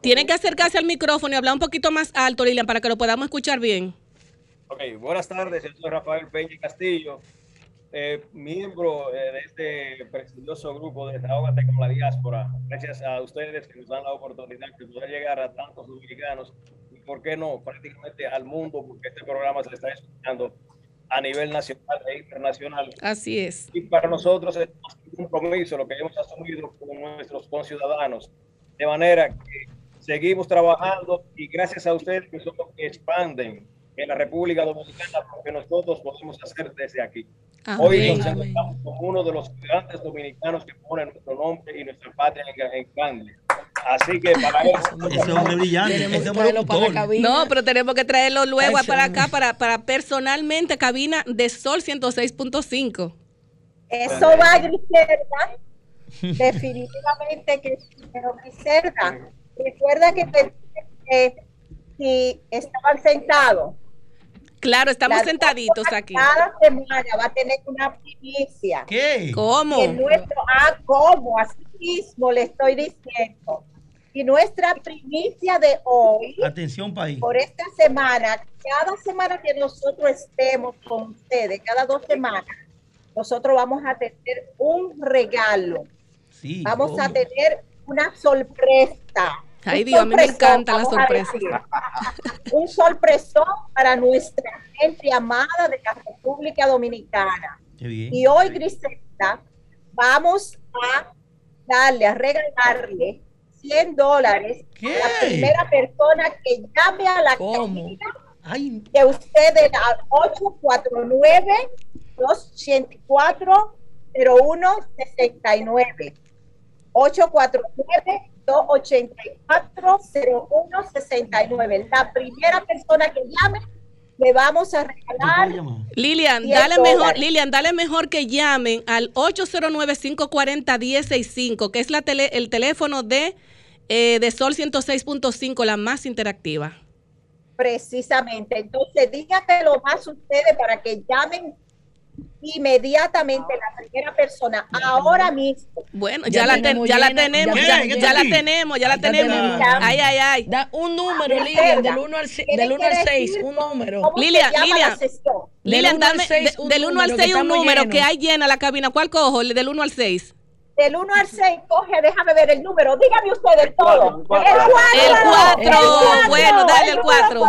Tienen que acercarse al micrófono y hablar un poquito más alto, Lilian, para que lo podamos escuchar bien. Ok, buenas tardes, yo soy Rafael Peña Castillo, eh, miembro eh, de este prestigioso grupo de Desahógate con la Diáspora. Gracias a ustedes que nos dan la oportunidad de poder llegar a tantos dominicanos y, por qué no, prácticamente al mundo, porque este programa se está escuchando a nivel nacional e internacional. Así es. Y para nosotros es un compromiso lo que hemos asumido con nuestros conciudadanos. De manera que seguimos trabajando y gracias a ustedes que son los que expanden en la República Dominicana porque nosotros podemos hacer desde aquí. Hoy Amén. nos encontramos como uno de los grandes dominicanos que ponen nuestro nombre y nuestra patria en, en grande. Así que para eso... Ese hombre brillante, ese hombre locutor. No, pero tenemos que traerlo luego Ay, para acá, para, para personalmente, cabina de Sol 106.5. Eso va, Griselda. Definitivamente que sí, pero Griselda, recuerda que te dije que si estaban sentados. Claro, estamos La sentaditos aquí. Cada semana va a tener una primicia. ¿Qué? ¿Cómo? En nuestro, ah, ¿cómo? Así mismo le estoy diciendo. Y nuestra primicia de hoy, Atención, país. por esta semana, cada semana que nosotros estemos con ustedes, cada dos semanas, nosotros vamos a tener un regalo. Sí, Vamos a tener una sorpresa. Ay, Un Dios, a mí me encanta la sorpresa. Un sorpresón para nuestra gente amada de la República Dominicana. Qué bien. Y hoy, Griselda, vamos a darle, a regalarle 100 dólares a la primera persona que llame a la cabina de ustedes al 849 284 0169 849 284 0169 La primera persona que llame le vamos a regalar Lilian, 10 dale mejor. Lilian, dale mejor que llamen al 809-540-1065, que es la tele, el teléfono de, eh, de Sol 106.5, la más interactiva. Precisamente. Entonces, dígatelo más ustedes para que llamen inmediatamente la primera persona ahora mismo. Bueno, ya, la, ten- ya la tenemos, ya, ya la tenemos, ya la tenemos. Ay, ay, ay. Da un número, Ah, Lilian, del 1 al, ci- tiene del uno al que 6, decir un número. Lilian, Lilian. Lilian, Del uno al dame seis, de- un del 1 al número, que 6 un número que hay llena la cabina. ¿Cuál cojo? Del 1 al 6. Del 1 al 6, coge, déjame ver el número. Dígame ustedes todo. El 4. El 4. Bueno, dale el 4.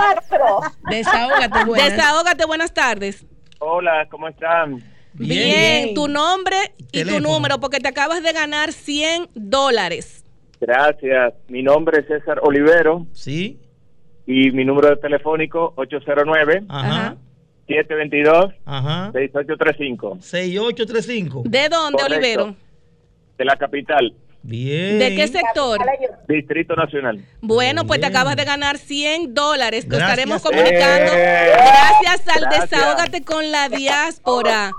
Desahógate, <laughs> buenas. Desahógate, buenas tardes. Hola, ¿cómo están? Bien, tu nombre y tu Teléfono. número, porque te acabas de ganar 100 dólares. Gracias. Mi nombre es César Olivero. Sí. Y mi número de telefónico 809 Ajá. 722 Ajá. 6835. 6835. ¿De dónde, Correcto. Olivero? De la capital. Bien. ¿De qué sector? Distrito Nacional. Bueno, pues te acabas de ganar 100 dólares que Gracias. estaremos comunicando. Eh, Gracias al gracias. Desahógate con la diáspora.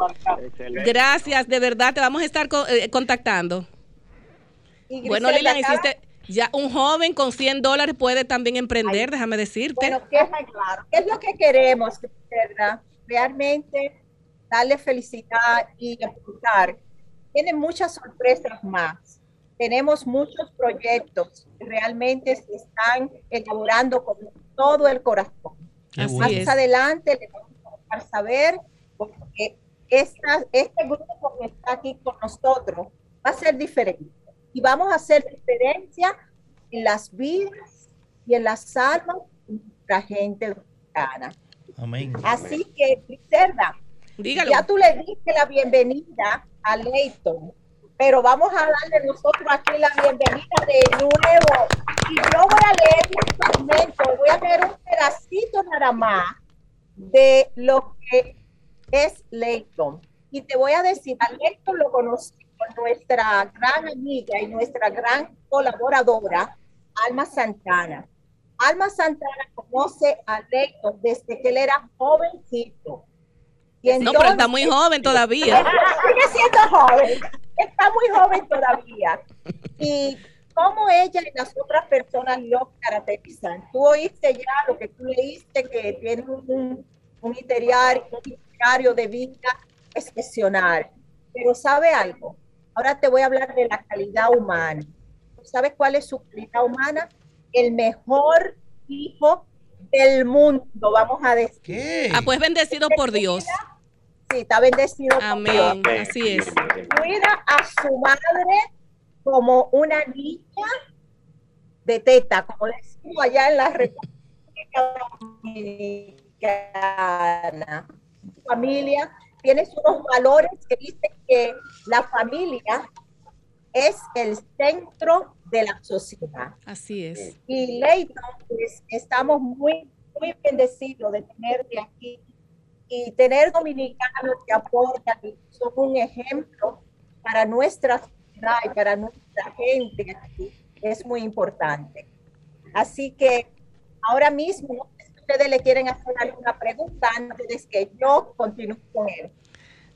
Gracias, de verdad, te vamos a estar co- eh, contactando. Y Bueno, Lilian, hiciste, ya un joven con 100 dólares puede también emprender, déjame decirte. Bueno, ¿qué es, claro? ¿Qué es lo que queremos, Griselda? Realmente darle felicidad y apuntar. Tiene muchas sorpresas más. Tenemos muchos proyectos que realmente se están elaborando con todo el corazón. Así más es. adelante les vamos a dejar saber porque esta- este grupo que está aquí con nosotros va a ser diferente y vamos a hacer diferencia en las vidas y en las almas de nuestra gente dominicana. Amén. Así que, Griselda, ya tú le diste la bienvenida a pero vamos a darle nosotros aquí la bienvenida de nuevo. Y yo voy a leer un fragmento, voy a leer un pedacito nada más de lo que es Leighton. Y te voy a decir, a Leighton lo conocí con nuestra gran amiga y nuestra gran colaboradora, Alma Santana. Alma Santana conoce a Leighton desde que él era jovencito. No, pero está muy joven todavía. <laughs> Sigue siendo joven, está muy joven todavía. Y cómo ella y las otras personas lo caracterizan. Tú oíste ya lo que tú leíste, que tiene un, un itinerario de vida excepcional. Pero ¿sabe algo? Ahora te voy a hablar de la calidad humana. ¿Tú ¿Sabes cuál es su calidad humana? El mejor hijo del mundo, vamos a decir. Ah, pues bendecido por Dios. Sí, está bendecido. Amén, así es. Cuida a su madre como una niña de teta, como decimos allá en la República Dominicana. Familia tiene unos valores que dicen que la familia es el centro de la sociedad. Así es. Y Leighton, pues estamos muy, muy bendecidos de tenerte aquí y tener dominicanos que aportan y son un ejemplo para nuestra sociedad y para nuestra gente aquí es muy importante. Así que ahora mismo, si ustedes le quieren hacer alguna pregunta antes que yo continúe con él.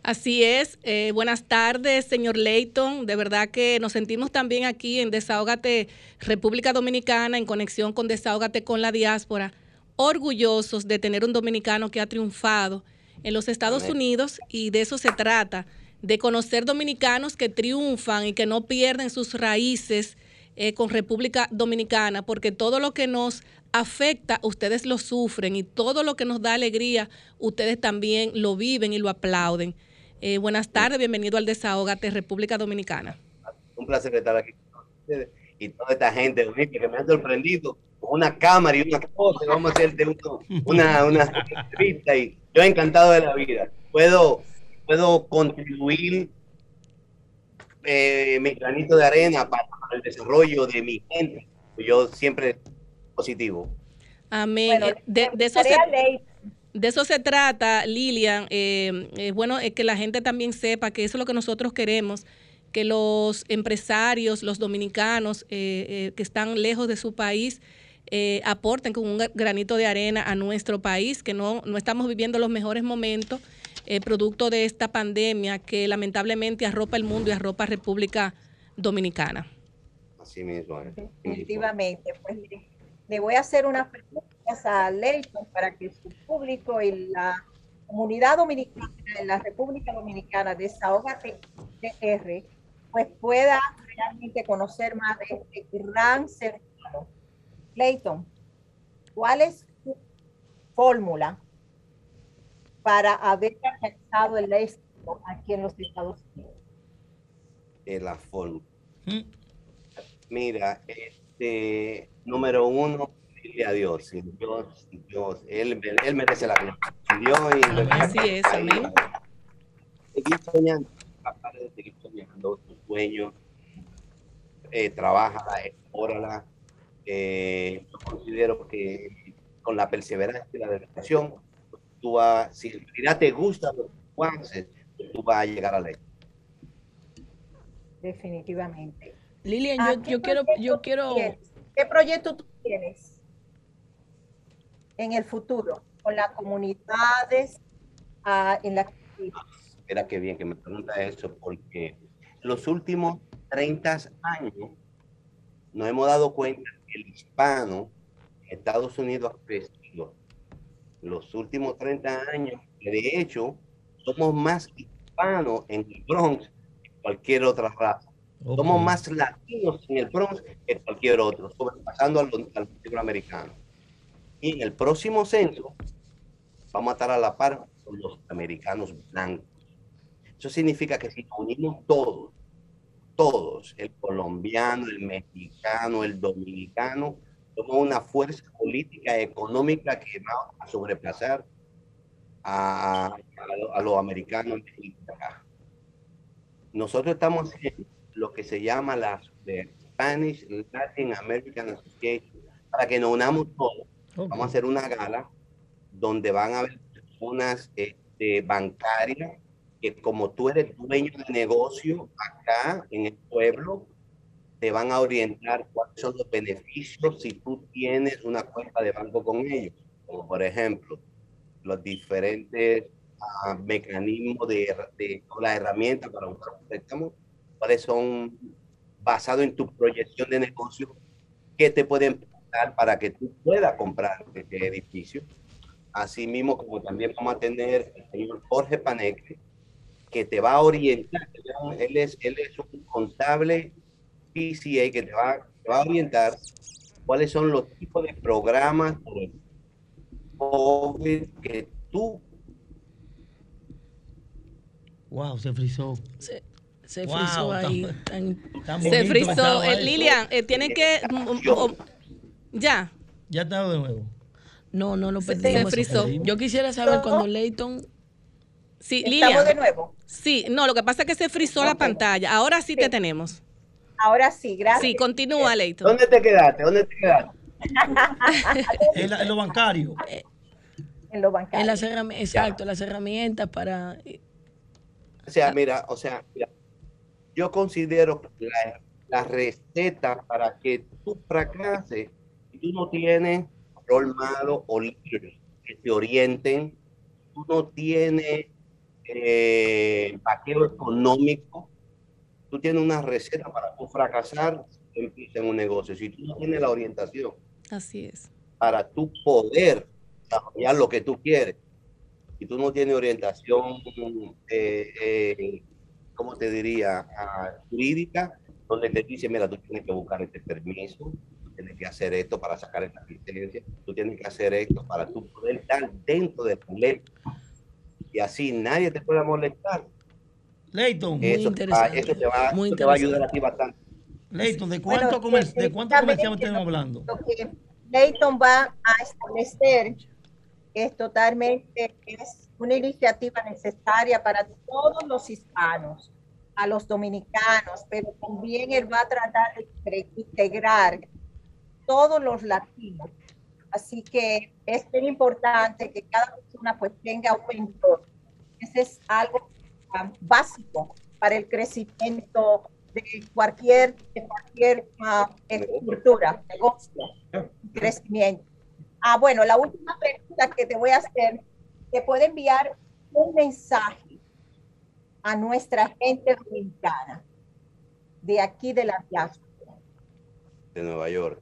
Así es. Eh, buenas tardes, señor Leighton. De verdad que nos sentimos también aquí en Desahógate República Dominicana, en conexión con Desahógate con la diáspora, orgullosos de tener un dominicano que ha triunfado en los Estados Amén. Unidos y de eso se trata, de conocer dominicanos que triunfan y que no pierden sus raíces eh, con República Dominicana, porque todo lo que nos afecta, ustedes lo sufren y todo lo que nos da alegría, ustedes también lo viven y lo aplauden. Eh, buenas tardes, bienvenido al Desahógate República Dominicana. Un placer estar aquí con ustedes y toda esta gente que me han sorprendido una cámara y una cosa. Vamos a hacerte uno- una, una entrevista y yo encantado de la vida. Puedo, puedo contribuir eh, mi granito de arena para, el desarrollo de mi gente. Yo siempre positivo. Amén. Eh, de, de eso se, de eso se trata, Lilian. Eh, eh, bueno, es que la gente también sepa que eso es lo que nosotros queremos, que los empresarios, los dominicanos eh, eh, que están lejos de su país, eh, aporten con un gra- granito de arena a nuestro país, que no, no estamos viviendo los mejores momentos eh, producto de esta pandemia que lamentablemente arropa el mundo y arropa República Dominicana. Así mismo. eh. Definitivamente. Pues le, le voy a hacer unas preguntas a Leighton para que su público y la comunidad dominicana en la República Dominicana, Desahógate DR, pues pueda realmente conocer más de este gran ser humano. Leighton, ¿cuál es tu fórmula para haber alcanzado el éxito aquí en los Estados Unidos? la forma. Mira, este, número uno, dile a Dios. Dios, Dios, él, él merece la gloria. Dios y Así es, amén. Seguir soñando, tratar de seguir soñando tus sueños, eh, trabaja, explórala. Eh, yo considero que con la perseverancia y la dedicación, tú vas, si en realidad te gusta lo que tú haces, tú vas a llegar a la Definitivamente. Lilian, Ah, yo, ¿qué yo quiero, yo quiero, tienes? ¿Qué proyecto tú tienes en el futuro con las comunidades ah, en la que vives? Mira qué bien que me pregunta eso, porque los últimos 30 años nos hemos dado cuenta el hispano en Estados Unidos ha crecido. Los últimos 30 años, que de hecho, somos más hispanos en el Bronx que cualquier otra raza. Somos más latinos en el Bronx que cualquier otro, sobrepasando a los, a los americanos. Y en el próximo censo vamos a estar a la par con los americanos blancos. Eso significa que si nos unimos todos, todos, el colombiano, el mexicano, el dominicano, somos una fuerza política, económica que va a sobrepasar a, a, a los americanos. Nosotros estamos haciendo lo que se llama la de Spanish Latin American Association para que nos unamos todos. Vamos a hacer una gala donde van a haber personas este, bancarias que como tú eres dueño de negocio acá en el pueblo, te van a orientar cuáles son los beneficios si tú tienes una cuenta de banco con ellos. Como por ejemplo, los diferentes ah, mecanismos de, de las herramientas para usar un préstamo, cuáles son basados en tu proyección de negocio, que te pueden dar para que tú puedas comprar este edificio. Así mismo como también vamos a tener el señor Jorge Paneque, que te va a orientar. Él es, él es un contable PCA que te va, te va a orientar cuáles son los tipos de programas COVID que tú Wow, se frizó. Se, se Wow, frizó tan- ahí. tan- tan Se frizó. estaba Eh. Lilian, eh, tienen que... mm, mm, oh, ya. Ya está de nuevo. No, no lo Se- se frizó. Yo quisiera saber cuando Leighton. Sí, ¿Estamos de nuevo? Sí, no, lo que pasa es que se frizó la pantalla. Ahora sí, te tenemos. Ahora sí, gracias. Sí, continúa, Leito. ¿Dónde te quedaste? ¿Dónde te quedaste? <laughs> En, la- en lo bancario. en lo bancario. En las herramientas, exacto, las herramientas para. O sea, mira, o sea, mira, yo considero que la, la receta para que tú fracases, si tú no tienes rol model o líderes que te orienten, tú no tienes eh, vaquero económico, tú tienes una receta para tú fracasar, empieza en un negocio. Si tú no tienes la orientación Así es. para tú poder desarrollar lo que tú quieres. Y tú no tienes orientación, eh, eh, ¿cómo te diría? Ah, jurídica, donde te dice, mira, tú tienes que buscar este permiso, tienes que hacer esto para sacar esta licencia, tú tienes que hacer esto para tú poder estar dentro de tu ley. Y así nadie te pueda molestar. Leighton, Eso, te va- eso te va, Muy eso te va a interesante. ayudar a ti bastante. Leighton, ¿de Bueno, cuánto, comer- eh, de cuánto también comercial estamos hablando? Lo que Leighton va a establecer es totalmente es una iniciativa necesaria para todos los hispanos, a los dominicanos, pero también él va a tratar de integrar todos los latinos. Así que es bien importante que cada persona pues tenga un mentor. Ese es algo ah, básico para el crecimiento de cualquier, de cualquier ah, estructura, negocio, crecimiento. Ah, bueno, la última pregunta que te voy a hacer, te puede enviar un mensaje a nuestra gente dominicana de aquí de la diáspora, De Nueva York.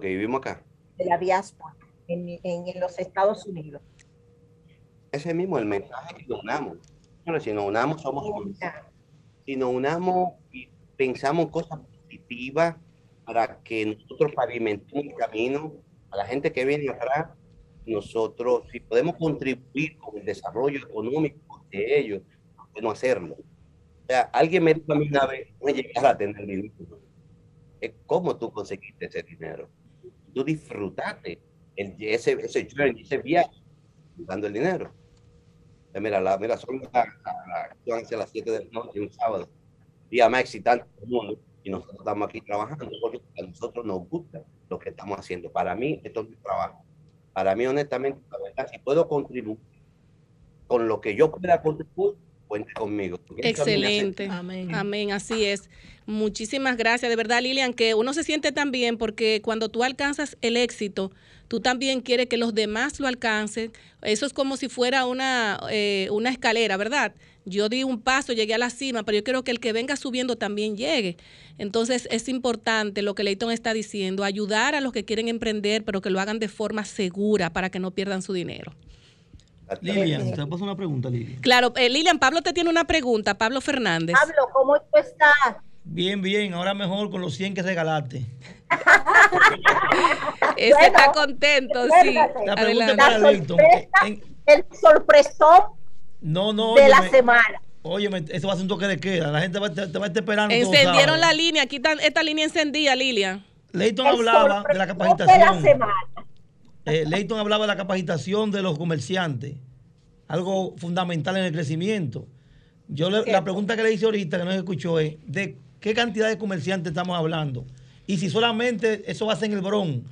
Que vivimos acá. De la diáspora en, en- en los Estados Unidos. Ese mismo el mensaje que nos unamos. Bueno, si nos unamos somos. Si nos unamos y pensamos cosas positivas para que nosotros pavimentemos el camino a la gente que viene atrás, nosotros, si podemos contribuir con el desarrollo económico de ellos, podemos hacerlo. O sea, alguien me dijo a mí una vez, no llegar a tener dinero. Es cómo tú conseguiste ese dinero. Tú disfrutaste el, ese, ese journey, ese viaje, dando el dinero. Eh, Mira, la, mira, son las la, las 7 de la noche, un sábado, día más excitante del mundo, y nosotros estamos aquí trabajando porque a nosotros nos gusta lo que estamos haciendo. Para mí, esto es mi trabajo. Para mí, honestamente, la verdad, si puedo contribuir con lo que yo pueda contribuir, cuente conmigo. Excelente. Amén. así es. Muchísimas gracias, de verdad, Lilian, que uno se siente tan bien porque cuando tú alcanzas el éxito, tú también quieres que los demás lo alcancen. Eso es como si fuera una, eh, una escalera, ¿verdad? Yo di un paso, llegué a la cima, pero yo quiero que el que venga subiendo también llegue. Entonces es importante lo que Leighton está diciendo, ayudar a los que quieren emprender, pero que lo hagan de forma segura para que no pierdan su dinero. Lilian, te paso una pregunta, Lilian. Claro, eh, Lilian, Pablo te tiene una pregunta, Pablo Fernández. Pablo, ¿cómo tú estás? Bien, bien, ahora mejor con los 100 que regalaste. <laughs> Ese está contento, sí. La pregunta es para Leighton. El sorpresón No, no, de la semana. Óyeme, eso va a ser un toque de queda. La gente va, te, te va a estar esperando. Encendieron la línea, aquí está esta línea encendida, Lilian. Leighton El hablaba de la capacitación. de la semana. Eh, Leighton hablaba de la capacitación de los comerciantes, algo fundamental en el crecimiento. Yo le- la pregunta que le hice ahorita, que no se escuchó, es de qué cantidad de comerciantes estamos hablando. Y si solamente eso va a ser en el Bronx.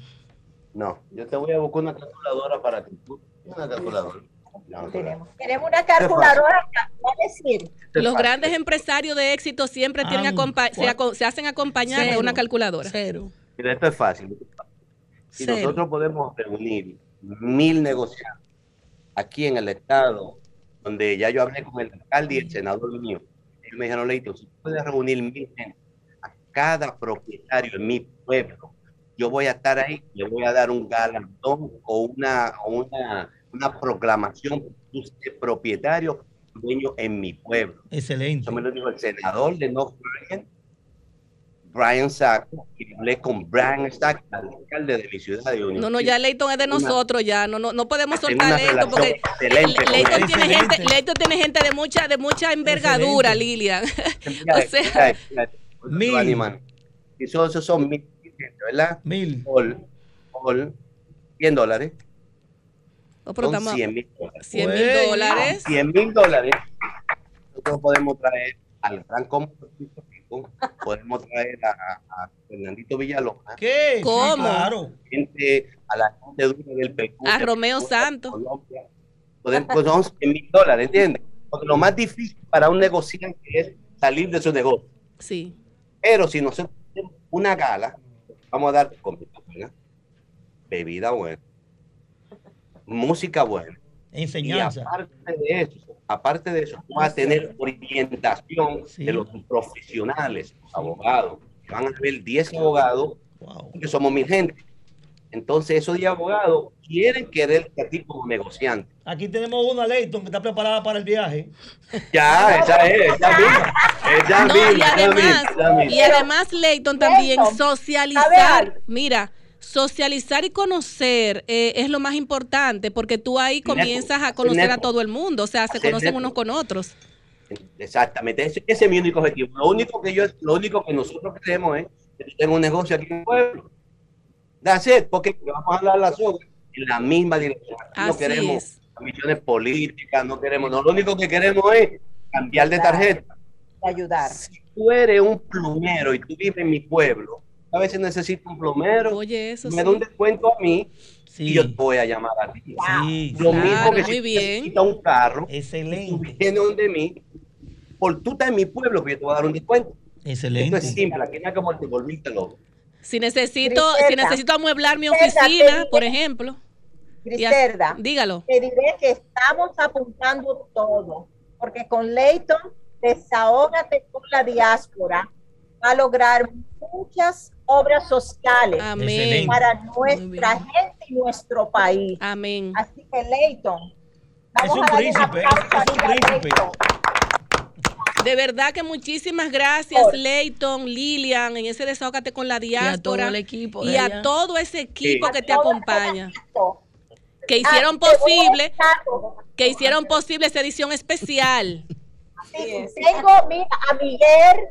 No, yo te voy a buscar una calculadora para ti. Una calculadora. No, Tenemos, tenemos una calculadora que va a decir. Los grandes empresarios de éxito siempre tienen Ah, se, ¿cuál? aco- se hacen acompañar de una calculadora. Cero. Mira, esto es fácil. Si Cero. nosotros podemos reunir mil negociantes aquí en el estado, donde ya yo hablé con el alcalde y el senador mío, ellos me dijeron, Leito, si tú puedes reunir mil gente a cada propietario en mi pueblo, yo voy a estar ahí, le voy a dar un galardón o una, o una, una proclamación, eres propietario, dueño en mi pueblo. Excelente. Eso me lo dijo el senador de North Bryan, Brian Sack, y hablé con Brian Sack, alcalde de mi ciudad de Unión. No, no, ya Leighton es de Una- nosotros ya, no, no, no podemos soltar una Leighton porque Leighton tiene gente. Leighton tiene gente de mucha, de mucha envergadura, Lilian. <laughs> O sea. Y eso, esos son mil, ¿verdad? Mil. Por, por 100 dólares. Oh, pero Son estamos- 100 mil dólares. 100 mil dólares. 100 mil dólares. Nosotros podemos traer al gran combo podemos traer a, a Fernandito Villalona. ¿Qué? ¿Cómo? claro. Gente, a la gente dura del Perú. A Romeo Santos. Colombia. Podemos, pues son 100 mil dólares, ¿entiendes? Porque lo más difícil para un negociante es salir de su negocio. Sí. Pero si nosotros tenemos una gala, vamos a dar comida buena, bebida buena, música buena. Enseñanza. Y aparte de eso, aparte de eso, vas a tener orientación de los profesionales, los abogados. Van a haber 10 abogados, que somos mil gente. Entonces, esos 10 abogados quieren quererte a ti como negociante. Aquí tenemos una Leighton que está preparada para el viaje. Ya, esa es, <laughs> esa misma. Esa No, misma, y además, esa misma. y además, Leighton, también socializar. Mira, socializar y conocer eh, es lo más importante porque tú ahí comienzas a hacer conocer a todo el mundo. O sea, se Hacer conocen unos con otros. Exactamente, ese, ese es mi único objetivo. Lo único que yo, lo único que nosotros queremos es que yo tenga un negocio aquí en el pueblo. It, porque vamos a hablar las obras en la misma dirección. No queremos es. misiones políticas, no queremos, no, lo único que queremos es cambiar de tarjeta. ayudar. Si tú eres un plomero y tú vives en mi pueblo, a veces necesito un plomero, Oye, eso me sí. da un descuento a mí y yo te voy a llamar a ti. Sí, Lo Claro, mismo que muy si bien. necesitas un carro, Excelente. tú vienes donde mí, por tú estás en mi pueblo, pues yo te voy a dar un descuento. Excelente. Esto es simple, aquí no como te volviste loco. Si necesito, Griselda. si necesito amueblar mi oficina, por ejemplo. Griselda, dígalo. te diré que estamos apuntando todo, porque con Leighton, desahógate con la diáspora, va a lograr muchas obras sociales Amén. Para nuestra gente y nuestro país. Amén. Así que Leighton, Es un vamos a darle un príncipe, aplauso es un a príncipe. De verdad que muchísimas gracias, Leighton, Lilian, en ese desahógate con la diáspora. todo el equipo Y a todo ese equipo Sí. que te A acompaña. Que Ah, hicieron a posible, que hicieron posible esa edición especial. Sí, tengo mira, a Miguel,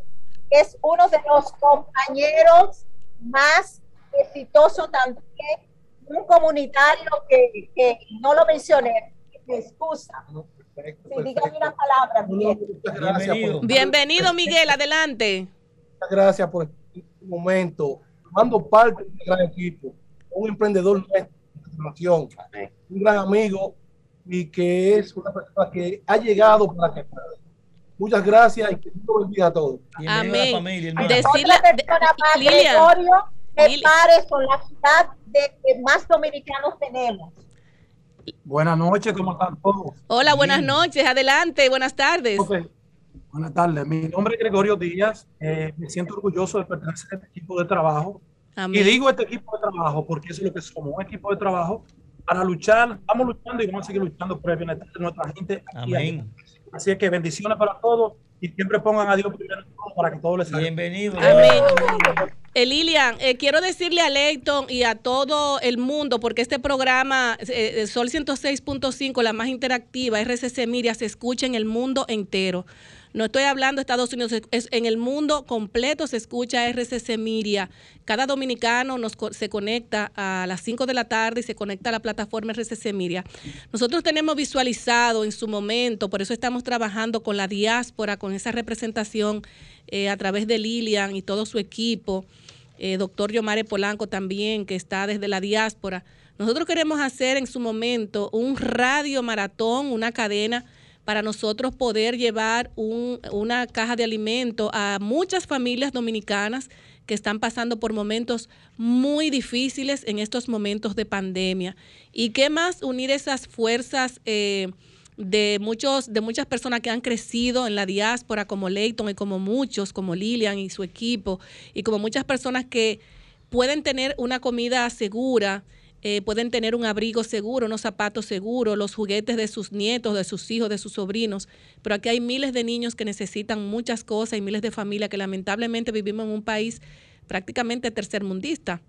es uno de los compañeros más exitosos también, un comunitario que, que no lo mencioné, me excusa. Sí, dígame una palabra, Miguel. Muchas gracias por, Bienvenido, Miguel, adelante. muchas gracias por este momento. Formando parte de este gran equipo, un emprendedor nuestro de la nación, un gran amigo y que es una persona que ha llegado para que Muchas gracias y que Dios bendiga a todos. Amén. Persona más, Gregorio, que pares con la ciudad de que más dominicanos tenemos. Buenas noches, ¿cómo están todos? Hola, buenas noches. Adelante, buenas tardes. Buenas tardes. Mi nombre es Gregorio Díaz. Eh, me siento orgulloso de pertenecer a este equipo de trabajo. Amén. Y digo este equipo de trabajo porque eso es lo que somos, un equipo de trabajo para luchar. Estamos luchando y vamos a seguir luchando por el bienestar de nuestra gente. aquí y allá. Así es que bendiciones para todos y siempre pongan a Dios primero para que todo les salga. Bienvenido. Amén. Eh, Lilian, eh, quiero decirle a Leighton y a todo el mundo, porque este programa, eh, eh, Sol 106.5, la más interactiva, RCC Miria, se escucha en el mundo entero. No estoy hablando de Estados Unidos, es- en el mundo completo se escucha RCC Miria. Cada dominicano nos, se conecta a las 5 de la tarde y se conecta a la plataforma RCC Miria. Nosotros tenemos visualizado en su momento, por eso estamos trabajando con la diáspora, con esa representación eh, a través de Lilian y todo su equipo, eh, doctor Yomare Polanco también, que está desde la diáspora. Nosotros queremos hacer en su momento un radio maratón, una cadena para nosotros poder llevar un- una caja de alimento a muchas familias dominicanas que están pasando por momentos muy difíciles en estos momentos de pandemia. ¿Y qué más unir esas fuerzas eh, de, muchos, de muchas personas que han crecido en la diáspora, como Leighton y como muchos, como Lilian y su equipo, y como muchas personas que pueden tener una comida segura, eh, pueden tener un abrigo seguro, unos zapatos seguros, los juguetes de sus nietos, de sus hijos, de sus sobrinos. Pero aquí hay miles de niños que necesitan muchas cosas y miles de familias que lamentablemente vivimos en un país prácticamente tercermundista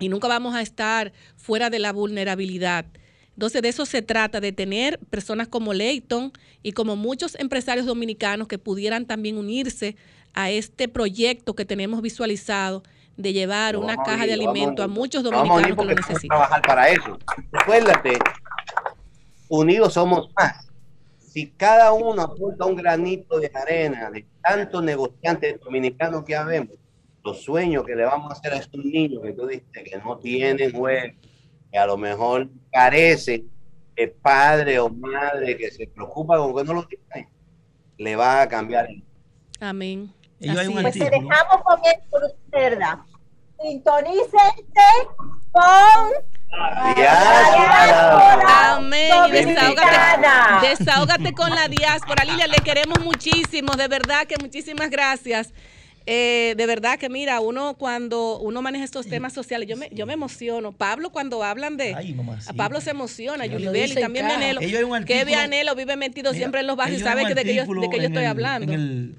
y nunca vamos a estar fuera de la vulnerabilidad. Entonces de eso se trata, de tener personas como Leighton y como muchos empresarios dominicanos que pudieran también unirse a este proyecto que tenemos visualizado de llevar una caja de vamos a alimento a muchos dominicanos que lo necesitan. trabajar para eso. Recuérdate, unidos somos más. Si cada uno aporta un granito de arena de tantos negociantes dominicanos que habemos, los sueños que le vamos a hacer a estos niños que tú dices que no tienen juego, que a lo mejor carece de padre o madre que se preocupa con que no lo tiene, le va a cambiar. Amén. Ellos hay un Pues te artículo. dejamos con esto, ¿verdad? Sintonícense con Amén. Y desahógate, Dominicana. desahógate con la diáspora. Lilia, le queremos muchísimo. De verdad que muchísimas gracias. Eh, de verdad que mira, uno cuando uno maneja estos temas sociales, yo me, yo me emociono. Pablo cuando hablan de... a Pablo se emociona, Yulibel y también hay un Que Vianelo vive metido Mira, siempre en los barrios y sabe que de que yo, de que yo estoy el- hablando. En el,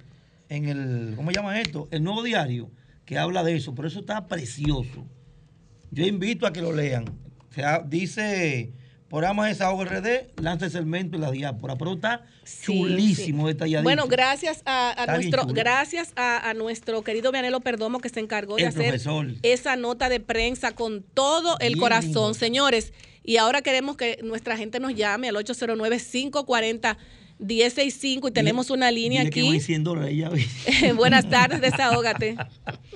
en el, ¿cómo llaman esto? El nuevo diario, que habla de eso, pero eso está precioso. Yo invito a que lo lean. O sea, dice, programa Desahogo RD, lanza el segmento en la diáspora, pero está chulísimo, detalladito. Bueno, gracias a, a nuestro, gracias a, a nuestro querido Vianelo Perdomo que se encargó de El hacer profesor. esa nota de prensa con todo el Bien corazón, señores. Y ahora queremos que nuestra gente nos llame al 809-540-165 y tenemos una línea Dile que voy aquí. 100 dólares, ya ves. <laughs> buenas tardes, desahógate.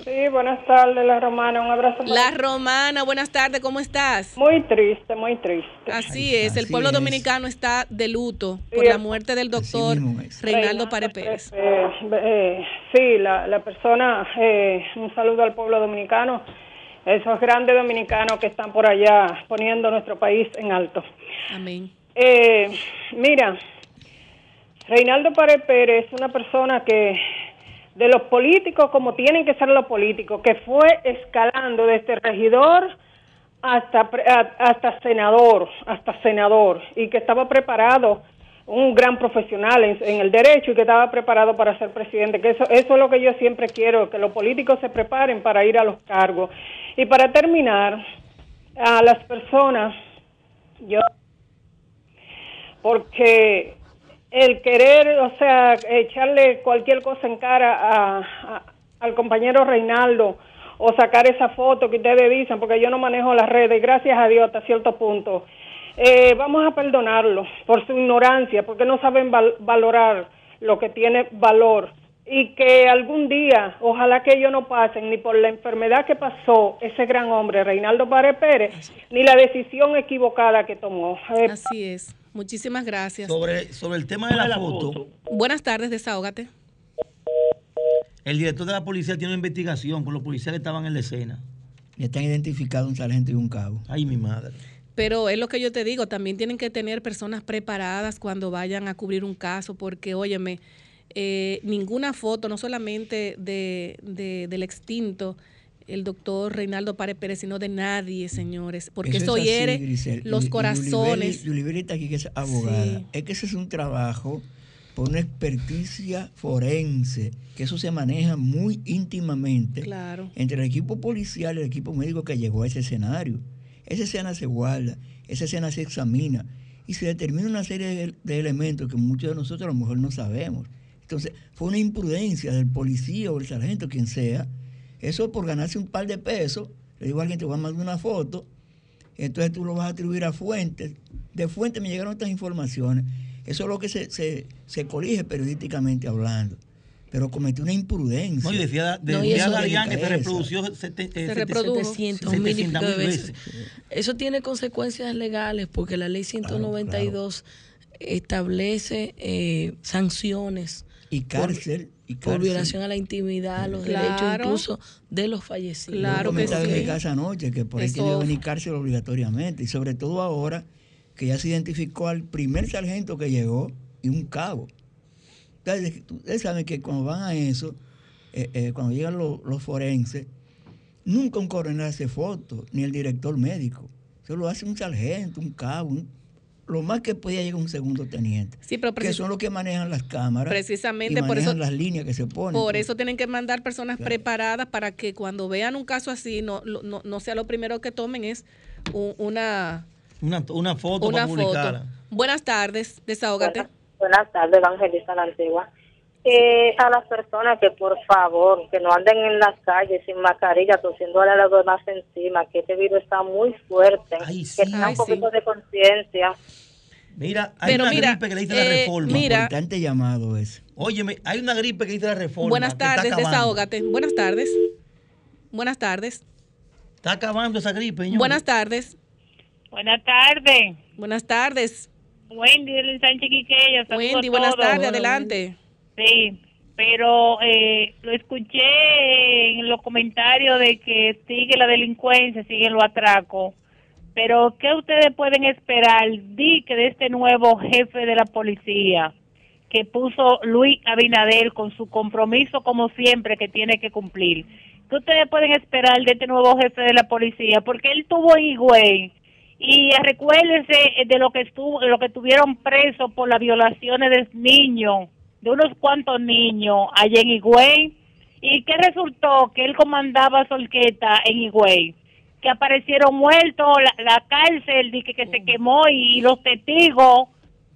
Sí, buenas tardes, la romana. Un abrazo. para- La Romana, buenas tardes, ¿cómo estás? Muy triste, muy triste. Así es, el pueblo es. dominicano está de luto Sí, por la muerte del doctor Reinaldo Pare Pérez. Eh, eh, sí, la, la persona, eh, un saludo al pueblo dominicano, esos grandes dominicanos que están por allá poniendo nuestro país en alto. Amén. Eh, mira, Reinaldo Pared Pérez es una persona que, de los políticos como tienen que ser los políticos, que fue escalando desde regidor hasta, hasta senador, hasta senador, y que estaba preparado, un gran profesional en, en el derecho y que estaba preparado para ser presidente, que eso, eso es lo que yo siempre quiero, que los políticos se preparen para ir a los cargos. Y para terminar, a las personas, yo porque el querer, o sea, echarle cualquier cosa en cara a, a- al compañero Reinaldo o sacar esa foto que ustedes dicen, porque yo no manejo las redes, gracias a Dios hasta cierto punto. Eh, vamos a perdonarlo por su ignorancia, porque no saben val- valorar lo que tiene valor y que algún día, ojalá que ellos no pasen ni por la enfermedad que pasó ese gran hombre, Reinaldo Párez Pérez, ni la decisión equivocada que tomó. Eh, Así es. Muchísimas gracias. Sobre, sobre el tema de la, foto, Buenas tardes, desahógate. el director de la policía tiene una investigación con los policías que estaban en la escena. Ya están identificados un sargento y un cabo. Ay, mi madre. Pero es lo que yo te digo, también tienen que tener personas preparadas cuando vayan a cubrir un caso, porque óyeme, eh, ninguna foto, no solamente de, de- del extinto, el doctor Reinaldo Párez Pérez, sino de nadie, señores, porque eso, es así, hiere Grisel. los y corazones. Está aquí que es abogada. Sí. Es que ese es un trabajo por una experticia forense, que eso se maneja muy íntimamente Claro. entre el equipo policial y el equipo médico que llegó a ese escenario. Esa escena se guarda, esa escena se examina y se determina una serie de, de elementos que muchos de nosotros a lo mejor no sabemos. Entonces, fue una imprudencia del policía o el sargento, quien sea, eso por ganarse un par de pesos, le digo a alguien, te voy a mandar una foto, entonces tú lo vas a atribuir a fuentes. De fuentes me llegaron estas informaciones. Eso es lo que se, se, se colige periodísticamente hablando. Pero cometió una imprudencia. No, y decía, de- No, y decía Darían que se reprodució sete- eh, Se sete- reprodujo 700 mil y pico de 700 mil veces. Eso tiene consecuencias legales porque la ley 192 establece eh, sanciones y cárcel, por cárcel. violación a la intimidad, a los Claro. derechos incluso de los fallecidos. Yo comentaba en mi casa anoche que por ahí Eso- tiene que venir cárcel obligatoriamente. Y sobre todo ahora que ya se identificó al primer sargento que llegó y un cabo. Ustedes, ustedes saben que cuando van a eso, eh, eh, cuando llegan los, los forenses, nunca un coronel hace fotos, ni el director médico. Eso lo hace un sargento, un cabo, un- lo más que podía llegar un segundo teniente. Sí, pero que son los que manejan las cámaras. Precisamente y por eso- manejan las líneas que se ponen. Por eso tienen que mandar personas preparadas para que cuando vean un caso así, no, lo- no, no sea lo primero que tomen es un- una, Una, una foto una para publicarla. foto. Buenas tardes, desahógate. Buenas tardes, Evangelista La Antigua. Eh, a las personas que por favor, que no anden en las calles sin mascarilla, tosiéndole a las demás encima, que este virus está muy fuerte, que tengan Ay, un poquito de conciencia. Mira, hay Pero una mira, gripe que le dice la eh, reforma. mira- Importante llamado ese. Óyeme, hay una gripe que dice la reforma. Buenas tardes, desahógate. Buenas tardes. Buenas tardes. Está acabando esa gripe, señor. Buenas tardes. Buenas tardes. Buenas tardes. Wendy del Sánchez Quiqueya. Wendy, buenas tardes, adelante. Sí, pero eh, lo escuché en los comentarios de que sigue la delincuencia, siguen los atracos. Pero, ¿qué ustedes pueden esperar? Di que de este nuevo jefe de la policía que puso Luis Abinader con su compromiso, como siempre, que tiene que cumplir. ¿Qué ustedes pueden esperar de este nuevo jefe de la policía? Porque él tuvo Higüey y recuérdense de lo que estuvo, lo que tuvieron presos por las violaciones de niños, de unos cuantos niños allá en Higüey. ¿Y qué resultó? Que él comandaba Solqueta en Higüey. Que aparecieron muertos, la, la cárcel que, que se quemó y, y los testigos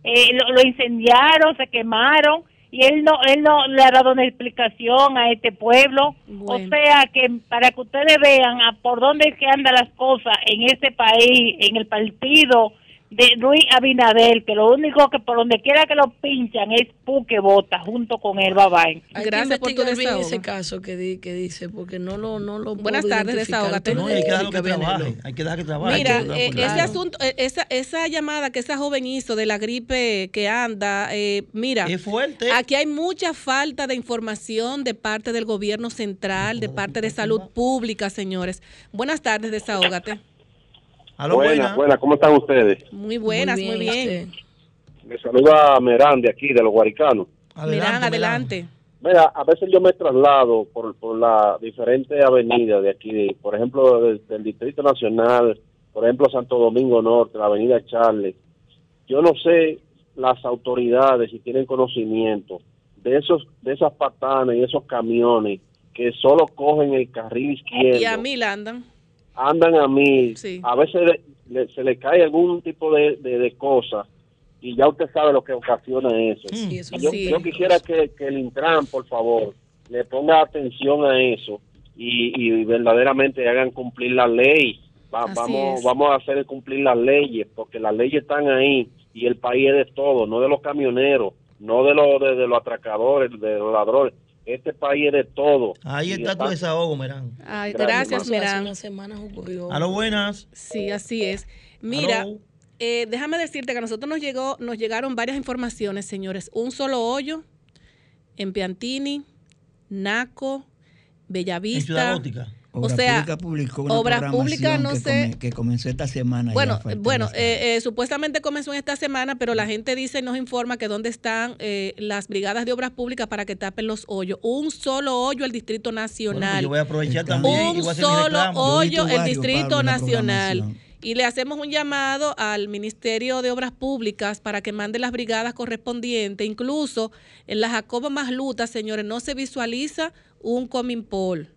eh, lo, lo incendiaron, se quemaron y él no él no le ha dado una explicación a este pueblo. Bueno. O sea que para que ustedes vean a por dónde es que andan las cosas en este país, en el partido de Luis Abinader, que lo único que por donde quiera que lo pinchan es Puque Bota junto con él, bye bye. Hay Gracias que por desahogo. ese caso que, di- que dice, porque no lo, no lo Buenas puedo tardes, No, hay que dejarlo que trabaje. Hay que dejar que trabaje. Mira, que eh, ese asunto, eh, esa, esa llamada que esa joven hizo de la gripe que anda, eh, mira, Es fuerte. aquí hay mucha falta de información de parte del gobierno central, de parte de salud pública, señores. Buenas tardes, desahógate. Aló, buenas, buena. buenas, ¿cómo están ustedes? Muy buenas, muy bien. Me saluda Merán de aquí, de los Guaricanos. Mirán, adelante. Mira, a veces yo me traslado por, por la diferente avenida de aquí, de- por ejemplo, del, del Distrito Nacional, por ejemplo, Santo Domingo Norte, la avenida Charles. Yo no sé las autoridades si tienen conocimiento de esos de esas patanas y esos camiones que solo cogen el carril izquierdo Y a mí la andan. Andan a mí, Sí. a veces le- le- se le cae algún tipo de, de, de cosa y ya usted sabe lo que ocasiona eso. Sí, eso yo, sí. yo quisiera que, que el Intran, por favor, le ponga atención a eso y, y verdaderamente hagan cumplir la ley. Va- vamos, es. vamos a hacer cumplir las leyes, porque las leyes están ahí y el país es de todo, no de los camioneros, no de los, de, de los atracadores, de los ladrones. Este país es de todo. Ahí está, tu desahogo, Merán. Ay, gracias, Merán. Ocurrió. A lo buenas. Sí, así es. Mira, eh, déjame decirte que a nosotros nos, llegó, nos llegaron varias informaciones, señores. Un solo hoyo en Piantini, Naco, Bellavista. En Ciudad Gótica. O sea, obras públicas, no sé. Que comenzó esta semana. Bueno, bueno eh, eh, supuestamente comenzó en esta semana, pero la gente dice y nos informa que dónde están eh, las brigadas de obras públicas para que tapen los hoyos. Un solo hoyo el Distrito Nacional. Bueno, yo voy a aprovechar también. Un solo hoyo el Distrito Nacional. Y le hacemos un llamado al Ministerio de Obras Públicas para que mande las brigadas correspondientes. Incluso en la Jacoba Masluta, señores, no se visualiza un Cominpol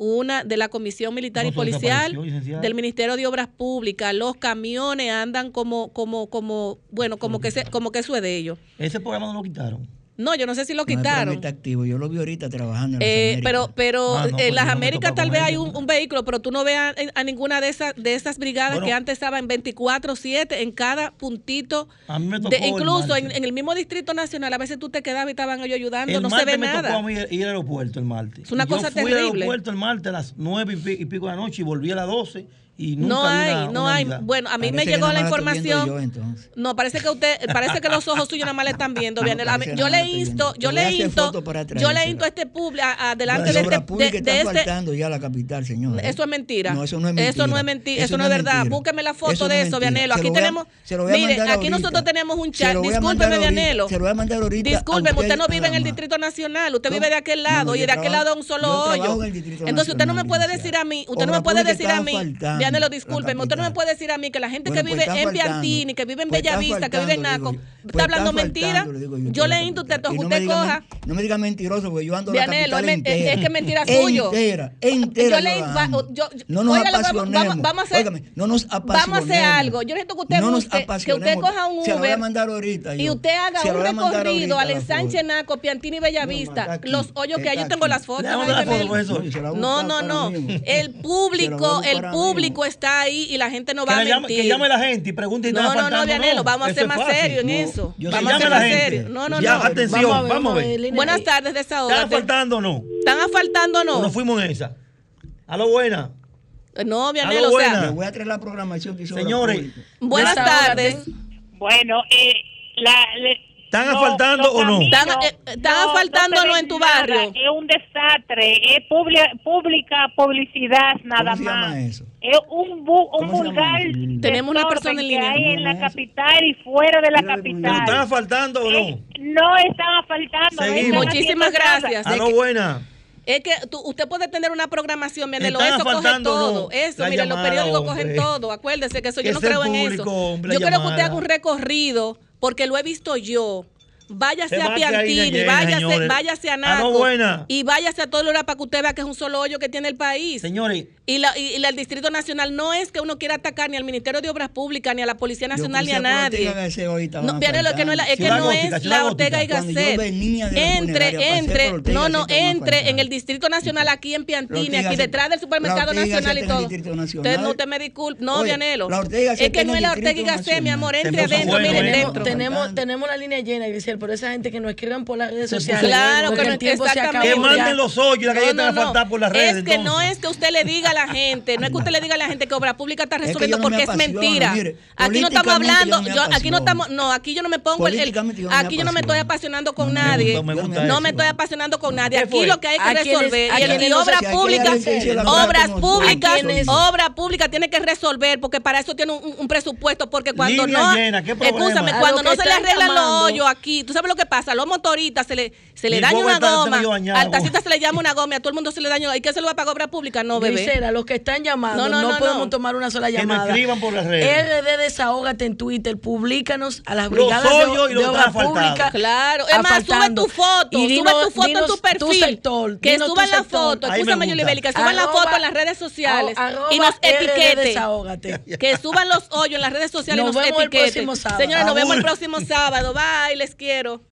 una de la Comisión Militar y Policial del Ministerio de Obras Públicas. Los camiones andan como, como, como, bueno, como que se, como que eso es de ellos. Ese programa no lo quitaron. No, yo no sé si lo quitaron. No, está activo, yo lo vi ahorita trabajando. En eh, Pero, pero ah, no, eh, pues, en las Américas tal vez hay un, un, vehículo, pero tú no veas a, ninguna de esas de esas brigadas bueno, que antes estaban 24/7 en cada puntito. A mí me tocó de, incluso el en, en, el mismo distrito nacional a veces tú te quedabas y estaban ellos ayudando, el no se ve me nada. Tocó a mí ir al aeropuerto el martes. Es una cosa fui terrible. Fui al aeropuerto el martes a las 9 y pico de la noche y volví a las 12 y nunca no hay, una, no una hay. Bueno, a mí parece me llegó la información. Yo, no, parece que usted, parece que los ojos suyos nada más le están viendo. Bien, no, yo, le insto, yo, le insto, yo le insto, yo le insto a este público, adelante de, este, de, de este, ya la capital, señor. Eso es mentira. No, eso no es mentira. Eso no es mentira. Eso, no es verdad. Búsqueme la foto de eso, Vianelo. Aquí tenemos, mire, aquí nosotros tenemos un chat. Discúlpeme, Vianelo. Se lo voy a mandar ahorita. Discúlpeme, usted no vive en el Distrito Nacional, usted vive de aquel lado y de aquel lado un solo hoyo. Entonces usted no me puede decir a mí, usted no me puede decir a mí. Canelo, disculpe, usted no me puede decir a mí que la gente que vive en Piantini, que vive en pues Bellavista, que vive en Naco, está hablando mentira. Yo le insto usted, usted coja. No me diga mentiroso, porque yo ando en la capital. Es que mentira suyo. Entera, entera. Yo No nos apasionemos. Vamos a hacer. No nos Vamos a hacer algo. Yo necesito que usted que usted coja un Uber. Y usted haga un recorrido al ensanche Naco, Piantini, Bellavista, los hoyos que hay. Yo tengo las fotos. No, no, no. El público, el público está ahí y la gente no va a mentir. Llame, que llame la gente y pregunte no, no, no, Dianelo, vamos a ser más serios en no, eso. Vamos a ser más serios. No, no, ya, no. Atención, vamos a ver. Vamos a ver. Buenas tardes de esa hora. ¿Están asfaltando o no? ¿Están asfaltando o no? Nos fuimos en esa. A lo buena. No, Vianelo, o sea. Voy a traer la programación que hizo. Señores. Buenas tardes. Bueno, la, ¿Están no, asfaltando o no? ¿Están, eh, no, asfaltando o no en tu barrio? Nada, es un desastre, es publica, pública publicidad nada ¿Cómo más. Se llama eso? es un, bu, un vulgar. Tenemos una persona en línea. Que hay en la capital y fuera de la capital. Están faltando o no? Eh, no están faltando. Muchísimas gracias. A no buena. Es que tú, usted puede tener una programación, Mianelo, eso coge todo. Eso, mire, los periódicos cogen todo. Acuérdese que eso yo no creo en eso. Yo creo que usted haga un recorrido, porque lo he visto yo váyase a Piantini, váyase, váyase a Naco a no y váyase a todo lugar para que usted vea que es un solo hoyo que tiene el país. Señores. Y, la, y, y, el Distrito Nacional no es que uno quiera atacar ni al Ministerio de Obras Públicas, ni a la Policía Nacional, ni a nadie. No, lo que no es, la, es que no es la Ortega y Gasset. Entre, entre, no, no, entre en el Distrito Nacional aquí en Piantini, aquí detrás del Supermercado Nacional y todo. Usted no te me disculpe, no, Vianelo. Es que no es la Ortega y Gasset, mi amor, entre adentro, miren dentro. Tenemos la línea llena, Grisel pero esa gente que nos escriban por las redes sociales. Claro, que tiempo se. Que manden los hoyos la no, por las redes. Es que no es que usted le diga a la gente, no es que usted le diga a la gente que obra pública está resolviendo porque es mentira. Aquí no estamos hablando, aquí no estamos, no, aquí yo no me pongo el, aquí yo no me estoy apasionando con nadie. Me gusta, no me estoy apasionando con nadie. Aquí lo que hay que resolver y, y obras públicas, obras públicas, obra pública tiene que resolver porque para eso tiene un presupuesto porque cuando no, escúchame, cuando no se le arreglan los hoyos aquí tú sabes lo que pasa, a los motoristas se le, se le daña una goma, al tacita se le llama una goma, a todo el mundo se le daña, ¿y qué se lo va a pagar obra pública? No, bebé. Los que están llamando, no, no, no podemos tomar una sola llamada. Que escriban por las redes. RD Desahógate en Twitter, públicanos a las brigadas de, y de obra pública. Claro, es más, sube tu foto, sube tu foto en tu perfil. Que suban la foto, escúchame, Yulibelica, suban la foto en las redes sociales y nos etiqueten. <laughs> Que suban los hoyos en las redes sociales y nos etiqueten. Señores, nos vemos el próximo sábado. Bye, les quiero. pero